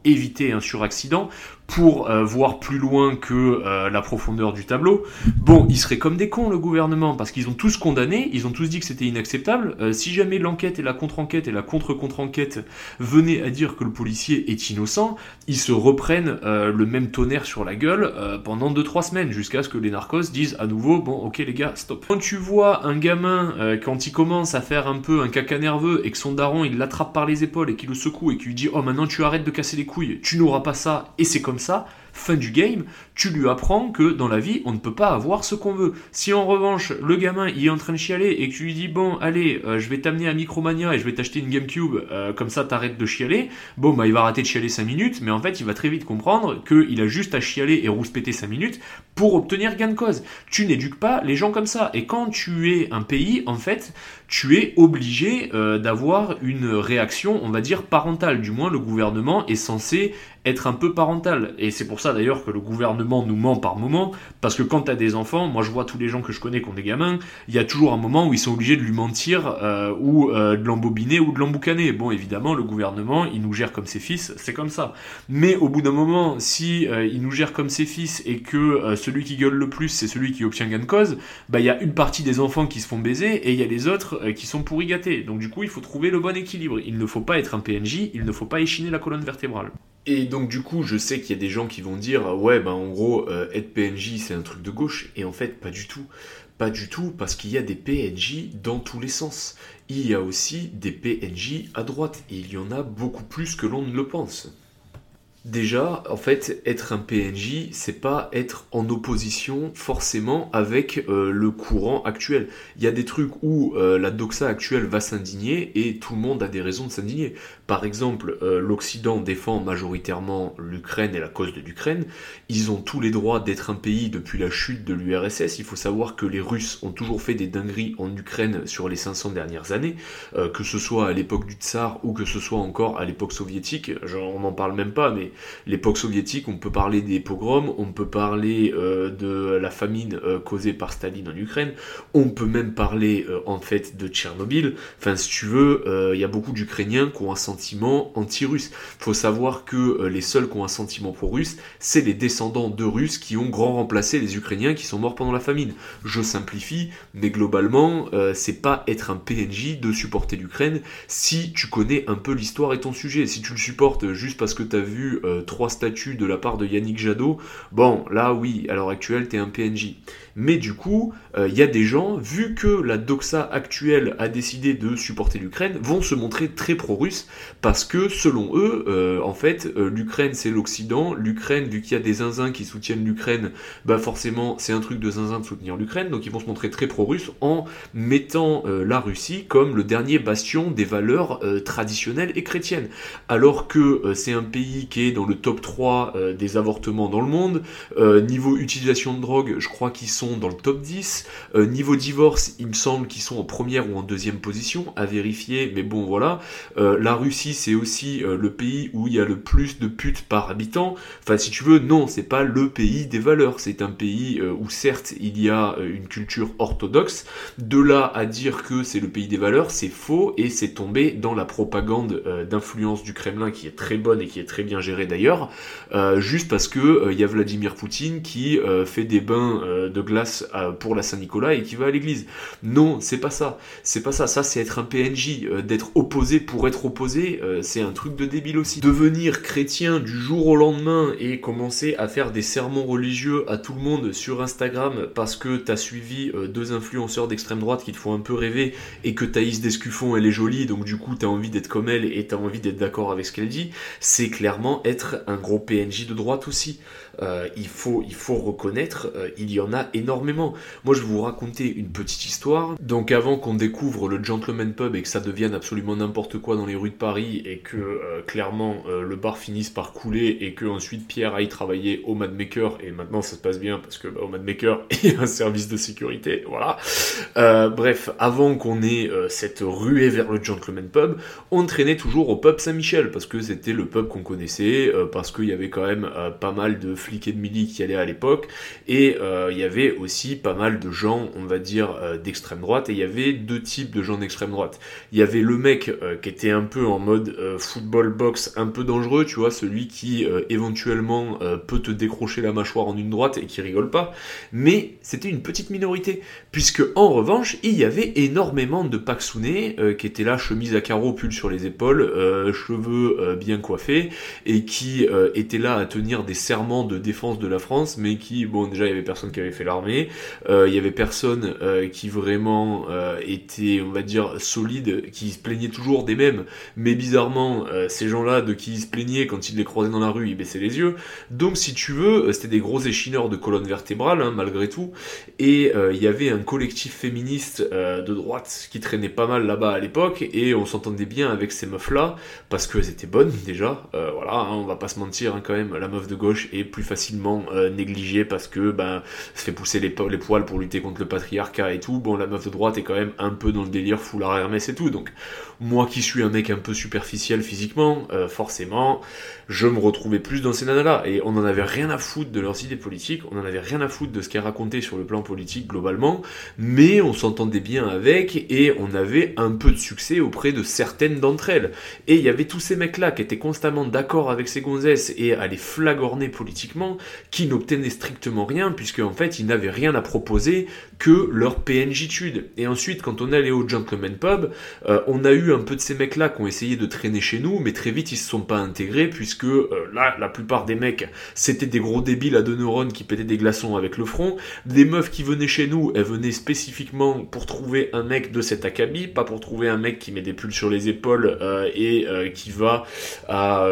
éviter un suraccident pour euh, voir plus loin que euh, la profondeur du tableau. Bon, ils seraient comme des cons le gouvernement parce qu'ils ont tous condamné, ils ont tous dit que c'était inacceptable. Euh, si jamais l'enquête et la contre-enquête et la contre-contre-enquête venaient à dire que le policier est innocent, ils se reprennent le même tonnerre sur la gueule pendant 2-3 semaines jusqu'à ce que les narcos disent à nouveau bon ok les gars stop. Quand tu vois un gamin quand il commence à faire un peu un caca nerveux et que son daron il l'attrape par les épaules et qu'il le secoue et qu'il lui dit oh maintenant tu arrêtes de casser les couilles, tu n'auras pas ça et c'est comme ça, fin du game, tu lui apprends que dans la vie, on ne peut pas avoir ce qu'on veut. Si en revanche, le gamin, il est en train de chialer et que tu lui dis, bon, allez, euh, je vais t'amener à Micromania et je vais t'acheter une GameCube, euh, comme ça t'arrêtes de chialer, bon, bah, il va arrêter de chialer 5 minutes, mais en fait, il va très vite comprendre qu'il a juste à chialer et rouspéter 5 minutes pour obtenir gain de cause. Tu n'éduques pas les gens comme ça. Et quand tu es un pays, en fait, tu es obligé euh, d'avoir une réaction, on va dire, parentale. Du moins, le gouvernement est censé être un peu parental. Et c'est pour ça d'ailleurs que le gouvernement nous ment par moment, parce que quand tu as des enfants, moi je vois tous les gens que je connais qui ont des gamins, il y a toujours un moment où ils sont obligés de lui mentir, euh, ou euh, de l'embobiner, ou de l'emboucaner. Bon, évidemment, le gouvernement, il nous gère comme ses fils, c'est comme ça. Mais au bout d'un moment, si il nous gère comme ses fils et que celui qui gueule le plus, c'est celui qui obtient gain de cause, bah il y a une partie des enfants qui se font baiser, et il y a les autres euh, qui sont pourri gâtés. Donc du coup, il faut trouver le bon équilibre. Il ne faut pas être un PNJ, il ne faut pas échiner la colonne vertébrale. Et donc du coup, je sais qu'il y a des gens qui vont dire ouais ben en gros euh, être PNJ c'est un truc de gauche et en fait pas du tout. Pas du tout parce qu'il y a des PNJ dans tous les sens. Il y a aussi des PNJ à droite et il y en a beaucoup plus que l'on ne le pense. Déjà, en fait, être un PNJ, c'est pas être en opposition forcément avec euh, le courant actuel. Il y a des trucs où euh, la doxa actuelle va s'indigner et tout le monde a des raisons de s'indigner. Par exemple, euh, l'Occident défend majoritairement l'Ukraine et la cause de l'Ukraine. Ils ont tous les droits d'être un pays depuis la chute de l'URSS. Il faut savoir que les Russes ont toujours fait des dingueries en Ukraine sur les 500 dernières années, que ce soit à l'époque du Tsar ou que ce soit encore à l'époque soviétique. on n'en parle même pas, mais l'époque soviétique, on peut parler des pogroms, on peut parler euh, de la famine euh, causée par Staline en Ukraine, on peut même parler euh, en fait de Tchernobyl. Enfin, si tu veux, il y a beaucoup d'Ukrainiens qui ont un sentiment anti-russe. Faut savoir que les seuls qui ont un sentiment pro-russe, c'est les descendants de Russes qui ont grand remplacé les Ukrainiens qui sont morts pendant la famine. Je simplifie, mais globalement, c'est pas être un PNJ de supporter l'Ukraine si tu connais un peu l'histoire et ton sujet. Si tu le supportes juste parce que tu as vu euh, trois statuts de la part de Yannick Jadot, bon, là oui, à l'heure actuelle, t'es un PNJ. Mais du coup, il euh, y a des gens, vu que la doxa actuelle a décidé de supporter l'Ukraine, vont se montrer très pro-russes, parce que selon eux, euh, en fait, l'Ukraine c'est l'Occident, l'Ukraine, vu qu'il y a des zinzins qui soutiennent l'Ukraine, bah forcément c'est un truc de zinzin de soutenir l'Ukraine, donc ils vont se montrer très pro-russes en mettant la Russie comme le dernier bastion des valeurs traditionnelles et chrétiennes. Alors que c'est un pays qui est dans le top 3 euh, des avortements dans le monde. Euh, niveau utilisation de drogue, je crois qu'ils sont dans le top 10. Euh, niveau divorce, il me semble qu'ils sont en première ou en deuxième position, à vérifier, mais bon voilà. la Russie, c'est aussi le pays où il y a le plus de putes par habitant. Enfin, si tu veux, non, c'est pas le pays des valeurs. C'est un pays où certes il y a une culture orthodoxe. De là à dire que c'est le pays des valeurs, c'est faux et c'est tombé dans la propagande d'influence du Kremlin qui est très bonne et qui est très bien gérée d'ailleurs, euh, juste parce que il euh, y a Vladimir Poutine qui euh, fait des bains de glace pour la Saint-Nicolas et qui va à l'église. Non, c'est pas ça. C'est pas ça. Ça, c'est être un PNJ. D'être opposé pour être opposé, c'est un truc de débile aussi. Devenir chrétien du jour au lendemain et commencer à faire des sermons religieux à tout le monde sur Instagram parce que t'as suivi deux influenceurs d'extrême droite qui te font un peu rêver et que Thaïs Descuffon elle est jolie donc du coup t'as envie d'être comme elle et t'as envie d'être d'accord avec ce qu'elle dit, c'est clairement être un gros PNJ de droite aussi. Euh, il, faut, il faut reconnaître, euh, il y en a énormément. Moi, je vais vous raconter une petite histoire. Donc, avant qu'on découvre le Gentleman Pub et que ça devienne absolument n'importe quoi dans les rues de Paris et que euh, clairement le bar finisse par couler et que ensuite Pierre aille travailler au Madmaker et maintenant ça se passe bien parce que bah, au Madmaker <laughs> il y a un service de sécurité, voilà. bref, avant qu'on ait cette ruée vers le Gentleman Pub, on traînait toujours au pub Saint-Michel parce que c'était le pub qu'on connaissait, parce qu'il y avait quand même pas mal de flics et de mili qui allaient à l'époque, et euh, il y avait aussi pas mal de gens, on va dire, euh, d'extrême droite, et il y avait deux types de gens d'extrême droite. Il y avait le mec euh, qui était un peu en mode football box, un peu dangereux, tu vois, celui qui éventuellement peut te décrocher la mâchoire en une droite et qui rigole pas, mais c'était une petite minorité, puisque en revanche, il y avait énormément de Paxouné qui étaient là, chemise à carreaux, pull sur les épaules, cheveux bien coiffés, et qui étaient là à tenir des serments de défense de la France, mais qui, bon, déjà, il y avait personne qui avait fait l'armée, euh, il y avait personne euh, qui vraiment euh, était, on va dire, solide, qui se plaignait toujours des mêmes, mais bizarrement, ces gens-là, de qui se plaignaient quand ils les croisaient dans la rue, ils baissaient les yeux. Donc, si tu veux, c'était des gros échineurs de colonne vertébrale, hein, malgré tout, et il y avait un collectif féministe de droite qui traînait pas mal là-bas à l'époque, et on s'entendait bien avec ces meufs-là, parce qu'elles étaient bonnes, déjà, voilà, hein, on va pas se mentir, hein, quand même, la meuf de gauche est plus facilement euh, négligé parce que ben ça fait pousser les, les, poils pour lutter contre le patriarcat et tout. Bon, la meuf de droite est quand même un peu dans le délire foulard Hermès et tout. Donc, moi qui suis un mec un peu superficiel physiquement, euh, forcément, je me retrouvais plus dans ces nanas-là. Et on en avait rien à foutre de leurs idées politiques, on en avait rien à foutre de ce qu'elles racontaient sur le plan politique globalement, mais on s'entendait bien avec et on avait un peu de succès auprès de certaines d'entre elles. Et il y avait tous ces mecs-là qui étaient constamment d'accord avec ces gonzesses et à les flagorner politiquement, qui n'obtenaient strictement rien, puisque en fait ils n'avaient rien à proposer que leur PNJtude. Et ensuite, quand on allait au Gentleman Pub, euh, on a eu un peu de ces mecs-là qui ont essayé de traîner chez nous, mais très vite ils se sont pas intégrés, puisque que euh, là, la plupart des mecs, c'était des gros débiles à deux neurones qui pétaient des glaçons avec le front. Des meufs qui venaient chez nous, elles venaient spécifiquement pour trouver un mec de cet acabit, pas pour trouver un mec qui met des pulls sur les épaules euh, et euh, qui va à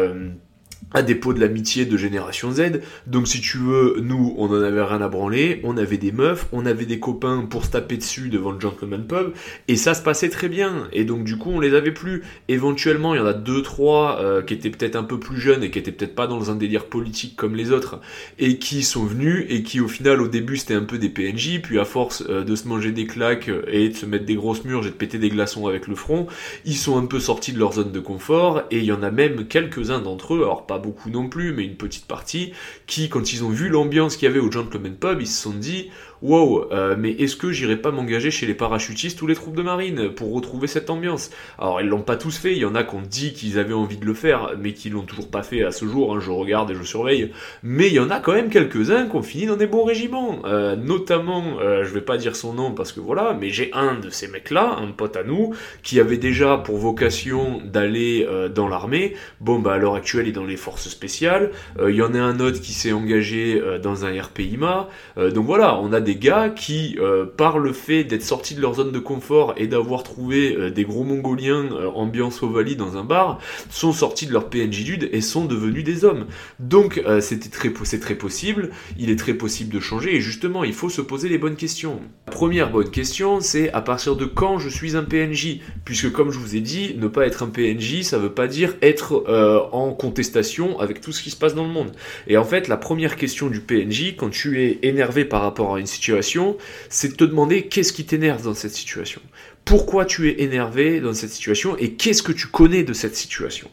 à dépôt de l'amitié de Génération Z. Donc si tu veux, nous, on en avait rien à branler, on avait des meufs, on avait des copains pour se taper dessus devant le Gentleman Pub, et ça se passait très bien. Et donc du coup, on les avait plus. Éventuellement, il y en a deux, trois euh, qui étaient peut-être un peu plus jeunes et qui étaient peut-être pas dans un délire politique comme les autres, et qui sont venus et qui au final, au début, c'était un peu des PNJ, puis à force euh, de se manger des claques et de se mettre des grosses murs et de péter des glaçons avec le front, ils sont un peu sortis de leur zone de confort, et il y en a même quelques-uns d'entre eux, alors pas beaucoup non plus, mais une petite partie, qui, quand ils ont vu l'ambiance qu'il y avait au Gentleman Pub, ils se sont dit wow, euh, mais est-ce que j'irai pas m'engager chez les parachutistes ou les troupes de marine pour retrouver cette ambiance? Alors ils l'ont pas tous fait, il y en a qui ont dit qu'ils avaient envie de le faire, mais qui l'ont toujours pas fait à ce jour, hein, je regarde et je surveille, mais il y en a quand même quelques-uns qui ont fini dans des bons régiments, euh, notamment, euh, je vais pas dire son nom parce que voilà, mais j'ai un de ces mecs-là, un pote à nous, qui avait déjà pour vocation d'aller dans l'armée, bon bah à l'heure actuelle il est dans les forces spéciales, il y en a un autre qui s'est engagé dans un RPIMA, donc voilà, on a des gars qui, euh, par le fait d'être sortis de leur zone de confort et d'avoir trouvé euh, des gros mongoliens euh, ambiance Ovalie dans un bar, sont sortis de leur PNJ et sont devenus des hommes. Donc c'était très, c'est très possible, il est très possible de changer et justement il faut se poser les bonnes questions. La première bonne question c'est à partir de quand je suis un PNJ Puisque comme je vous ai dit, ne pas être un PNJ ça veut pas dire être en contestation avec tout ce qui se passe dans le monde. Et en fait la première question du PNJ quand tu es énervé par rapport à une situation, c'est de te demander qu'est-ce qui t'énerve dans cette situation. Pourquoi tu es énervé dans cette situation et qu'est-ce que tu connais de cette situation.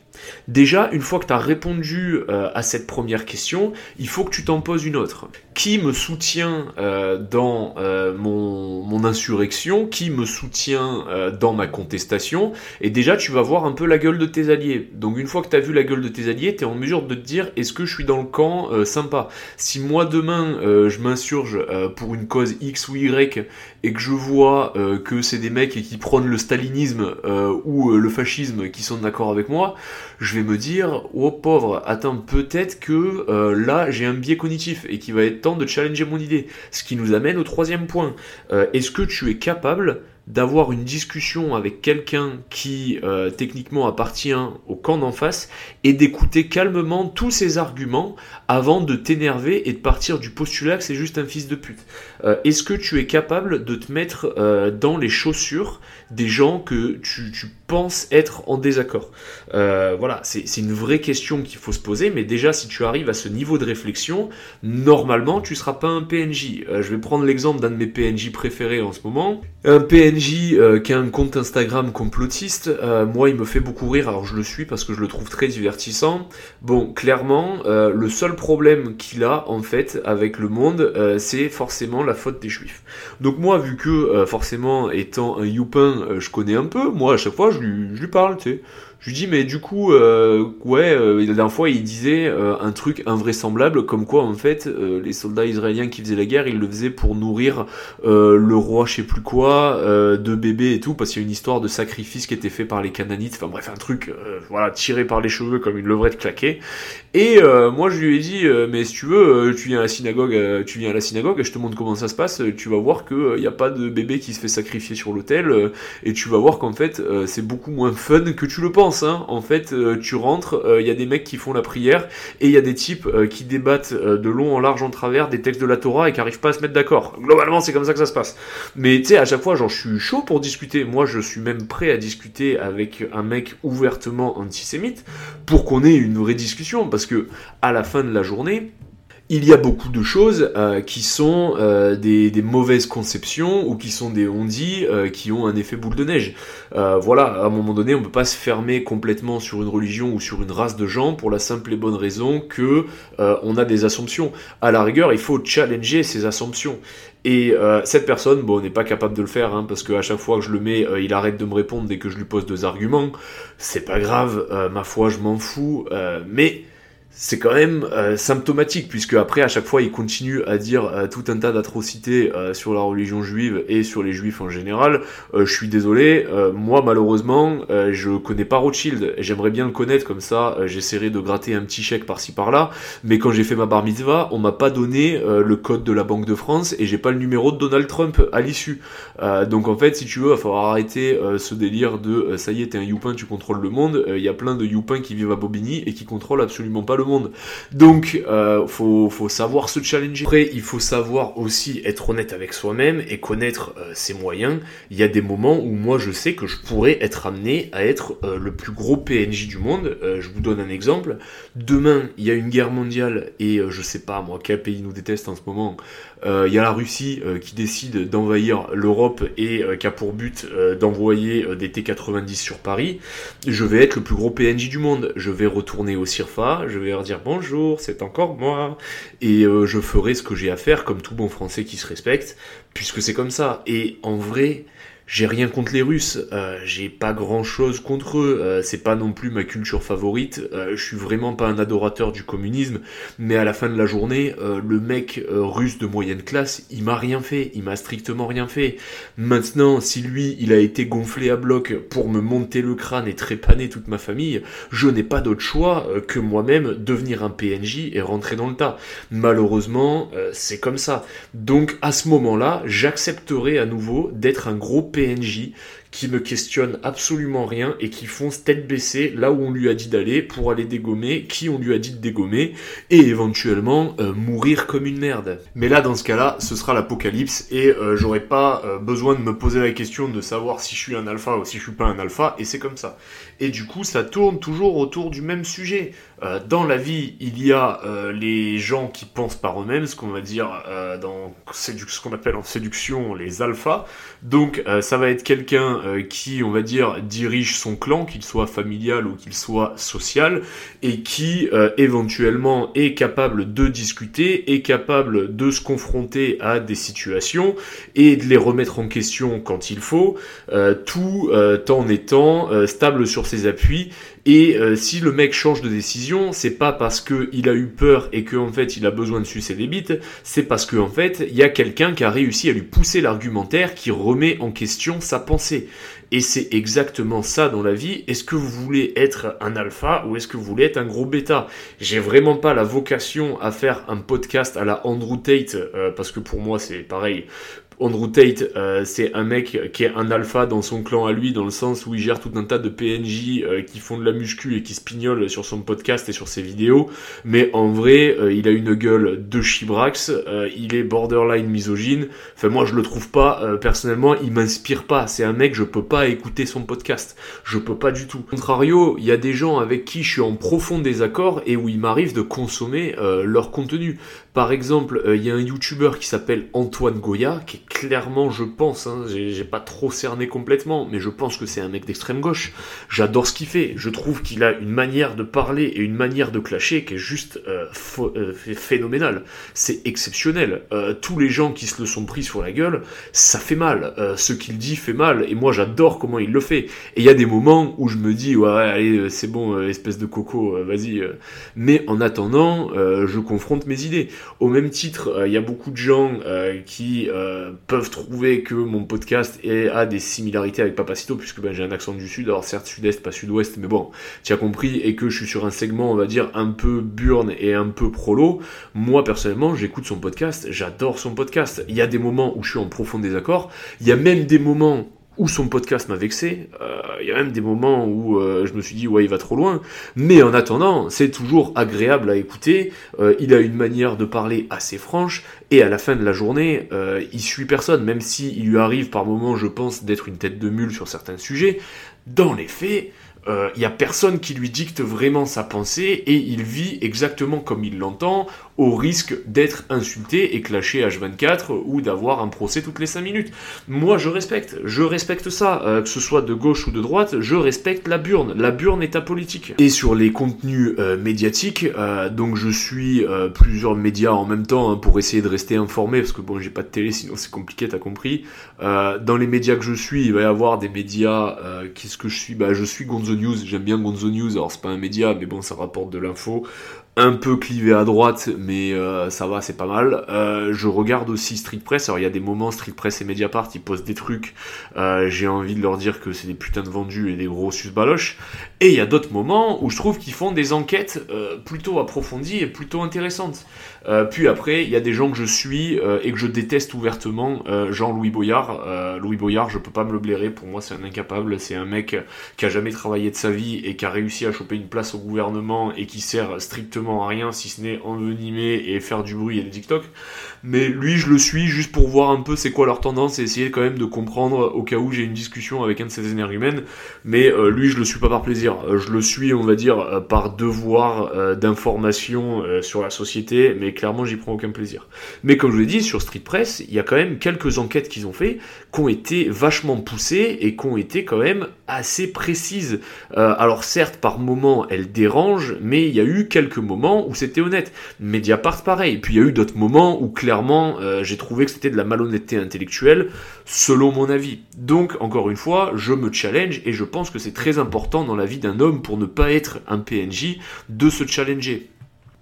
Déjà, une fois que tu as répondu euh, à cette première question, il faut que tu t'en poses une autre. Qui me soutient euh, dans euh, mon, mon, insurrection? Qui me soutient dans ma contestation? Et déjà, tu vas voir un peu la gueule de tes alliés. Donc une fois que tu as vu la gueule de tes alliés, tu es en mesure de te dire est-ce que je suis dans le camp sympa? Si moi demain, je m'insurge pour une cause X ou Y et que je vois que c'est des mecs qui prônent le stalinisme ou le fascisme qui sont d'accord avec moi, je vais me dire, oh pauvre, attends, peut-être que euh, là j'ai un biais cognitif et qu'il va être temps de challenger mon idée. Ce qui nous amène au troisième point. Euh, est-ce que tu es capable d'avoir une discussion avec quelqu'un qui euh, techniquement appartient au camp d'en face et d'écouter calmement tous ses arguments avant de t'énerver et de partir du postulat que c'est juste un fils de pute? Est-ce que tu es capable de te mettre dans les chaussures des gens que tu, tu penses être en désaccord Voilà, c'est une vraie question qu'il faut se poser, mais déjà si tu arrives à ce niveau de réflexion, normalement tu seras pas un PNJ. je vais prendre l'exemple d'un de mes PNJ préférés en ce moment. Un PNJ euh, qui a un compte Instagram complotiste, euh, moi il me fait beaucoup rire, alors je le suis parce que je le trouve très divertissant. Bon, clairement, euh, le seul problème qu'il a en fait avec le monde, c'est forcément la faute des juifs. Donc moi, vu que forcément étant un youpin, je connais un peu, moi à chaque fois je je lui parle, tu sais. Je lui dis, mais du coup, euh, ouais, euh, la dernière fois, il disait euh, un truc invraisemblable, comme quoi, en fait, les soldats israéliens qui faisaient la guerre, ils le faisaient pour nourrir le roi, je sais plus quoi, de bébés et tout, parce qu'il y a une histoire de sacrifice qui était fait par les Cananites, enfin bref, un truc, voilà, tiré par les cheveux comme une levrette claquée. Et moi, je lui ai dit, mais si tu veux, tu viens à la synagogue, tu viens à la synagogue, et je te montre comment ça se passe, tu vas voir qu'il n'y a pas de bébé qui se fait sacrifier sur l'autel, et tu vas voir qu'en fait, c'est beaucoup moins fun que tu le penses. Hein. En fait, euh, tu rentres, il euh, y a des mecs qui font la prière et il y a des types euh, qui débattent de long en large en travers des textes de la Torah et qui arrivent pas à se mettre d'accord. Globalement, c'est comme ça que ça se passe. Mais tu sais, à chaque fois, genre, je suis chaud pour discuter. Moi, je suis même prêt à discuter avec un mec ouvertement antisémite pour qu'on ait une vraie discussion parce que à la fin de la journée, il y a beaucoup de choses euh, qui sont euh, des, mauvaises conceptions ou qui sont des on-dit euh, qui ont un effet boule de neige. voilà, à un moment donné, on ne peut pas se fermer complètement sur une religion ou sur une race de gens pour la simple et bonne raison que on a des assumptions. À la rigueur, il faut challenger ces assumptions. Et cette personne, bon, n'est pas capable de le faire, hein, parce qu'à chaque fois que je le mets, il arrête de me répondre dès que je lui pose deux arguments. C'est pas grave, ma foi, je m'en fous. mais c'est quand même euh, symptomatique puisque après à chaque fois il continue à dire euh, tout un tas d'atrocités euh, sur la religion juive et sur les juifs en général. je suis désolé, moi malheureusement je connais pas Rothschild. J'aimerais bien le connaître comme ça. J'essaierai de gratter un petit chèque par-ci par-là. Mais quand j'ai fait ma bar mitzvah, on m'a pas donné le code de la Banque de France et j'ai pas le numéro de Donald Trump à l'issue. donc en fait si tu veux, il va falloir arrêter ce délire de ça y est t'es un youpin, tu contrôles le monde. Il y a plein de youpins qui vivent à Bobigny et qui contrôlent absolument pas le Donc, euh, faut, savoir se challenger. Après, il faut savoir aussi être honnête avec soi-même et connaître euh, ses moyens. Il y a des moments où moi, je sais que je pourrais être amené à être euh, le plus gros PNJ du monde. Je vous donne un exemple. Demain, il y a une guerre mondiale et je sais pas, moi, quel pays nous déteste en ce moment? Il y a la Russie qui décide d'envahir l'Europe et qui a pour but d'envoyer des T-90 sur Paris. Je vais être le plus gros PNJ du monde. Je vais retourner au CIRFA, je vais leur dire bonjour, c'est encore moi, et euh, je ferai ce que j'ai à faire comme tout bon français qui se respecte, puisque c'est comme ça. Et en vrai, j'ai rien contre les Russes, euh, j'ai pas grand chose contre eux, euh, c'est pas non plus ma culture favorite, euh, je suis vraiment pas un adorateur du communisme, mais à la fin de la journée, le mec russe de moyenne classe, il m'a rien fait, il m'a strictement rien fait. Maintenant, si lui, il a été gonflé à bloc pour me monter le crâne et trépaner toute ma famille, je n'ai pas d'autre choix que moi-même devenir un PNJ et rentrer dans le tas. Malheureusement, c'est comme ça. Donc à ce moment-là, j'accepterai à nouveau d'être un gros PNJ qui ne questionnent absolument rien et qui foncent tête baissée là où on lui a dit d'aller pour aller dégommer qui on lui a dit de dégommer et éventuellement euh, mourir comme une merde. Mais là, dans ce cas-là, ce sera l'apocalypse et euh, j'aurai pas euh, besoin de me poser la question de savoir si je suis un alpha ou si je suis pas un alpha et c'est comme ça. Et du coup, ça tourne toujours autour du même sujet. dans la vie, il y a les gens qui pensent par eux-mêmes, ce qu'on va dire dans ce qu'on appelle en séduction les alphas. Donc, ça va être quelqu'un euh, qui, on va dire, dirige son clan, qu'il soit familial ou qu'il soit social, et qui euh, éventuellement est capable de discuter, est capable de se confronter à des situations et de les remettre en question quand il faut, euh, tout en étant stable sur ses appuis et si le mec change de décision, c'est pas parce qu'il a eu peur et qu'en en fait il a besoin de sucer des bites, c'est parce qu'en en fait il y a quelqu'un qui a réussi à lui pousser l'argumentaire qui remet en question sa pensée. Et c'est exactement ça dans la vie. Est-ce que vous voulez être un alpha ou est-ce que vous voulez être un gros bêta? J'ai vraiment pas la vocation à faire un podcast à la Andrew Tate, euh, parce que pour moi c'est pareil. Andrew Tate, euh, c'est un mec qui est un alpha dans son clan à lui, dans le sens où il gère tout un tas de PNJ euh, qui font de la muscu et qui spignolent sur son podcast et sur ses vidéos. Mais en vrai, euh, il a une gueule de chibrax, il est borderline misogyne. Enfin, moi, je le trouve pas, personnellement, il m'inspire pas. C'est un mec, je peux pas écouter son podcast. Je peux pas du tout. Contrario, il y a des gens avec qui je suis en profond désaccord et où il m'arrive de consommer leur contenu. Par exemple, il y a un YouTuber qui s'appelle Antoine Goya, qui est clairement, je pense, hein, j'ai pas trop cerné complètement, mais je pense que c'est un mec d'extrême gauche. J'adore ce qu'il fait. Je trouve qu'il a une manière de parler et une manière de clasher qui est juste euh, euh, phénoménale. C'est exceptionnel. Euh, tous les gens qui se le sont pris sur la gueule, ça fait mal. ce qu'il dit fait mal. Et moi, j'adore comment il le fait. Et il y a des moments où je me dis, ouais, allez, c'est bon, espèce de coco, vas-y. Mais en attendant, je confronte mes idées. Au même titre, il y a beaucoup de gens qui peuvent trouver que mon podcast a des similarités avec Papacito, puisque ben, j'ai un accent du sud, alors certes sud-est, pas sud-ouest, mais bon, tu as compris, et que je suis sur un segment, on va dire, un peu burn et un peu prolo, moi personnellement, j'écoute son podcast, j'adore son podcast. Il y a des moments où je suis en profond désaccord, il y a même des moments où son podcast m'a vexé. Euh, il y a même des moments où euh, je me suis dit ouais il va trop loin. Mais en attendant, c'est toujours agréable à écouter. Euh, il a une manière de parler assez franche et à la fin de la journée, il suit personne. Même si il lui arrive par moments, je pense, d'être une tête de mule sur certains sujets. Dans les faits, il n'y a personne qui lui dicte vraiment sa pensée et il vit exactement comme il l'entend, au risque d'être insulté et clashé H24 ou d'avoir un procès toutes les 5 minutes. Moi, je respecte, je respecte ça, euh, que ce soit de gauche ou de droite, je respecte la burne. La burne est apolitique. Et sur les contenus euh, médiatiques, euh, donc je suis plusieurs médias en même temps hein, pour essayer de rester informé, parce que bon, j'ai pas de télé, sinon c'est compliqué, t'as compris. dans les médias que je suis, il va y avoir des médias, qu'est-ce que je suis? Bah, je suis Gonzo News, j'aime bien Gonzo News, alors c'est pas un média, mais bon, ça rapporte de l'info un peu clivé à droite, mais euh, ça va, c'est pas mal. Euh, je regarde aussi Street Press. Alors il y a des moments Street Press et Mediapart, ils postent des trucs. Euh, j'ai envie de leur dire que c'est des putains de vendus et des gros susbaloches. Et il y a d'autres moments où je trouve qu'ils font des enquêtes plutôt approfondies et plutôt intéressantes. Puis après, il y a des gens que je suis et que je déteste ouvertement. Jean-Louis Boyard. Louis Boyard, je peux pas me le blairer. Pour moi, c'est un incapable. C'est un mec qui a jamais travaillé de sa vie et qui a réussi à choper une place au gouvernement et qui sert strictement à rien si ce n'est envenimer et faire du bruit et des TikTok. Mais lui, je le suis juste pour voir un peu c'est quoi leur tendance et essayer quand même de comprendre au cas où j'ai une discussion avec un de ces énergumènes. Mais euh, lui, je le suis pas par plaisir. Euh, je le suis, on va dire, euh, par devoir d'information sur la société, mais clairement, j'y prends aucun plaisir. Mais comme je l'ai dit, sur Street Press, il y a quand même quelques enquêtes qu'ils ont fait qui ont été vachement poussées et qui ont été quand même assez précises. alors certes, par moments, elles dérangent, mais il y a eu quelques moments où c'était honnête. Mediapart pareil. Puis il y a eu d'autres moments où clairement euh, j'ai trouvé que c'était de la malhonnêteté intellectuelle, selon mon avis. Donc encore une fois, je me challenge et je pense que c'est très important dans la vie d'un homme pour ne pas être un PNJ de se challenger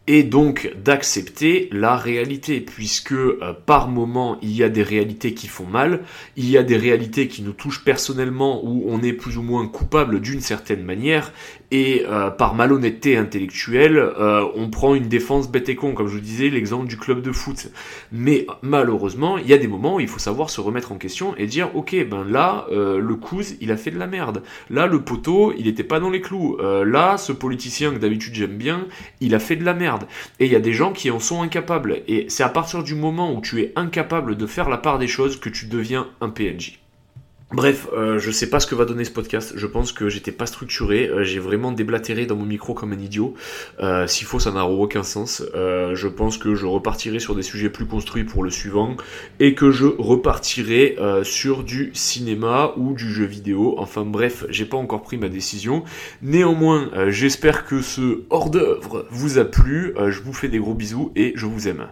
et donc d'accepter la réalité, puisque euh, par moment il y a des réalités qui font mal, il y a des réalités qui nous touchent personnellement où on est plus ou moins coupable d'une certaine manière, et euh, par malhonnêteté intellectuelle, euh, on prend une défense bête et con, comme je vous disais, l'exemple du club de foot. Mais malheureusement, il y a des moments où il faut savoir se remettre en question et dire, ok, ben là, le Couz, il a fait de la merde. Là, le poteau, il n'était pas dans les clous. là, ce politicien que d'habitude j'aime bien, il a fait de la merde. Et il y a des gens qui en sont incapables. Et c'est à partir du moment où tu es incapable de faire la part des choses que tu deviens un PNJ. Bref, euh, je sais pas ce que va donner ce podcast. Je pense que j'étais pas structuré. Euh, j'ai vraiment déblatéré dans mon micro comme un idiot. Euh, s'il faut, ça n'a aucun sens. je pense que je repartirai sur des sujets plus construits pour le suivant et que je repartirai sur du cinéma ou du jeu vidéo. Enfin bref, j'ai pas encore pris ma décision. Néanmoins, j'espère que ce hors d'œuvre vous a plu. je vous fais des gros bisous et je vous aime.